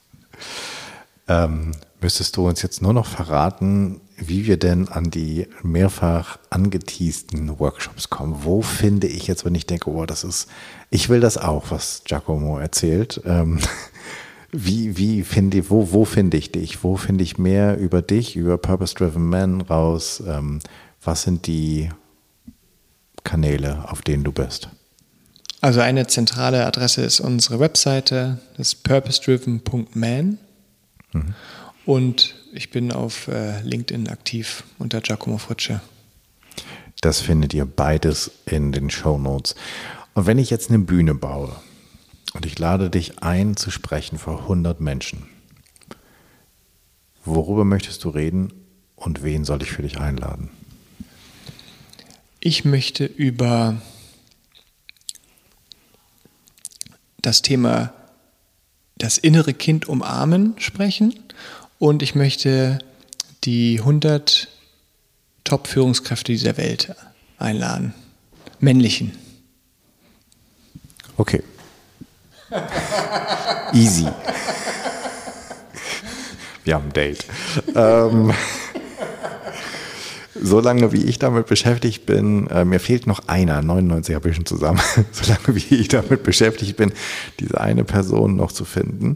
ähm, müsstest du uns jetzt nur noch verraten, wie wir denn an die mehrfach angeteasten Workshops kommen. Wo finde ich jetzt, wenn ich denke, oh, das ist, ich will das auch, was Giacomo erzählt. Ähm, wie, wie finde wo, wo finde ich dich? Wo finde ich mehr über dich, über Purpose Driven Man raus? Ähm, was sind die Kanäle, auf denen du bist? Also eine zentrale Adresse ist unsere Webseite, das ist purposedriven.man. Mhm. Und ich bin auf äh, LinkedIn aktiv unter Giacomo Fritsche. Das findet ihr beides in den Show Notes. Und wenn ich jetzt eine Bühne baue und ich lade dich ein zu sprechen vor 100 Menschen, worüber möchtest du reden und wen soll ich für dich einladen? Ich möchte über das Thema das innere Kind umarmen sprechen und ich möchte die 100 Top-Führungskräfte dieser Welt einladen. Männlichen. Okay. Easy. Wir haben ein Date. ähm, solange wie ich damit beschäftigt bin, äh, mir fehlt noch einer, 99 habe ich schon zusammen, solange wie ich damit beschäftigt bin, diese eine Person noch zu finden.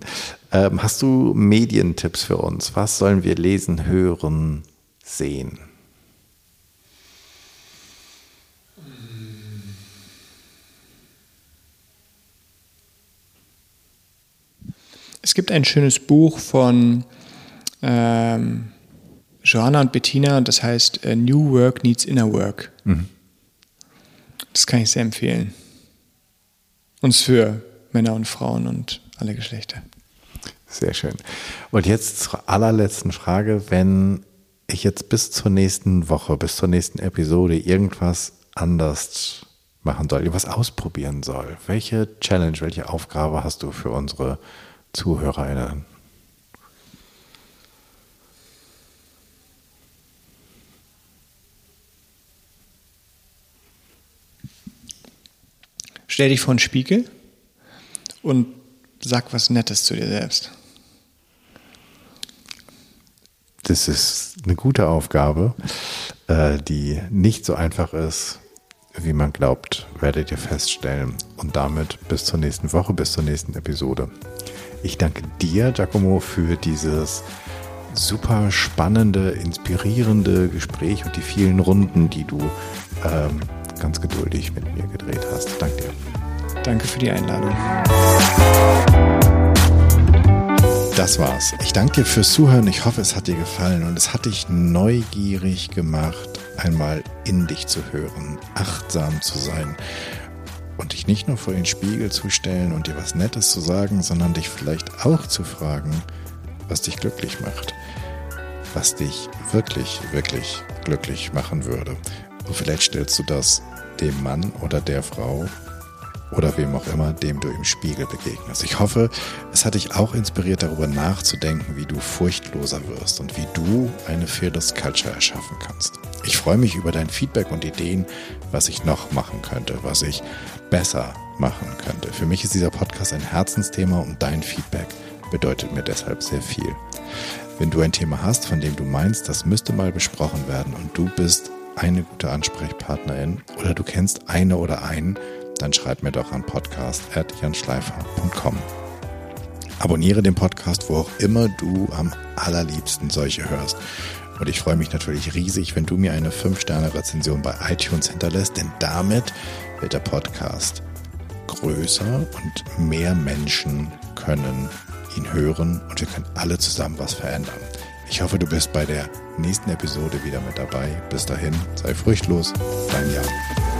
Ähm, hast du Medientipps für uns? Was sollen wir lesen, hören, sehen? Es gibt ein schönes Buch von ähm, Joanna und Bettina, das heißt uh, New Work Needs Inner Work. Mhm. Das kann ich sehr empfehlen. Und für Männer und Frauen und alle Geschlechter. Sehr schön. Und jetzt zur allerletzten Frage, wenn ich jetzt bis zur nächsten Woche, bis zur nächsten Episode irgendwas anders machen soll, irgendwas ausprobieren soll, welche Challenge, welche Aufgabe hast du für unsere ZuhörerInnen? Stell dich vor einen Spiegel und sag was Nettes zu dir selbst. Das ist eine gute Aufgabe, äh, die nicht so einfach ist, wie man glaubt, werdet ihr feststellen. Und damit bis zur nächsten Woche, bis zur nächsten Episode. Ich danke dir, Giacomo, für dieses super spannende, inspirierende Gespräch und die vielen Runden, die du ähm, ganz geduldig mit mir gedreht hast. Danke dir. Danke für die Einladung. Das war's. Ich danke dir fürs Zuhören. Ich hoffe, es hat dir gefallen und es hat dich neugierig gemacht, einmal in dich zu hören, achtsam zu sein und dich nicht nur vor den Spiegel zu stellen und dir was Nettes zu sagen, sondern dich vielleicht auch zu fragen, was dich glücklich macht, was dich wirklich, wirklich glücklich machen würde. Und vielleicht stellst du das dem Mann oder der Frau oder wem auch immer, dem du im Spiegel begegnest. Ich hoffe, es hat dich auch inspiriert, darüber nachzudenken, wie du furchtloser wirst und wie du eine Fearless Culture erschaffen kannst. Ich freue mich über dein Feedback und Ideen, was ich noch machen könnte, was ich besser machen könnte. Für mich ist dieser Podcast ein Herzensthema und dein Feedback bedeutet mir deshalb sehr viel. Wenn du ein Thema hast, von dem du meinst, das müsste mal besprochen werden und du bist eine gute Ansprechpartnerin oder du kennst eine oder einen, dann schreib mir doch an podcast.janschleifer.com. Abonniere den Podcast, wo auch immer du am allerliebsten solche hörst. Und ich freue mich natürlich riesig, wenn du mir eine 5-Sterne-Rezension bei iTunes hinterlässt, denn damit wird der Podcast größer und mehr Menschen können ihn hören und wir können alle zusammen was verändern. Ich hoffe, du bist bei der nächsten Episode wieder mit dabei. Bis dahin, sei furchtlos, dein Jan.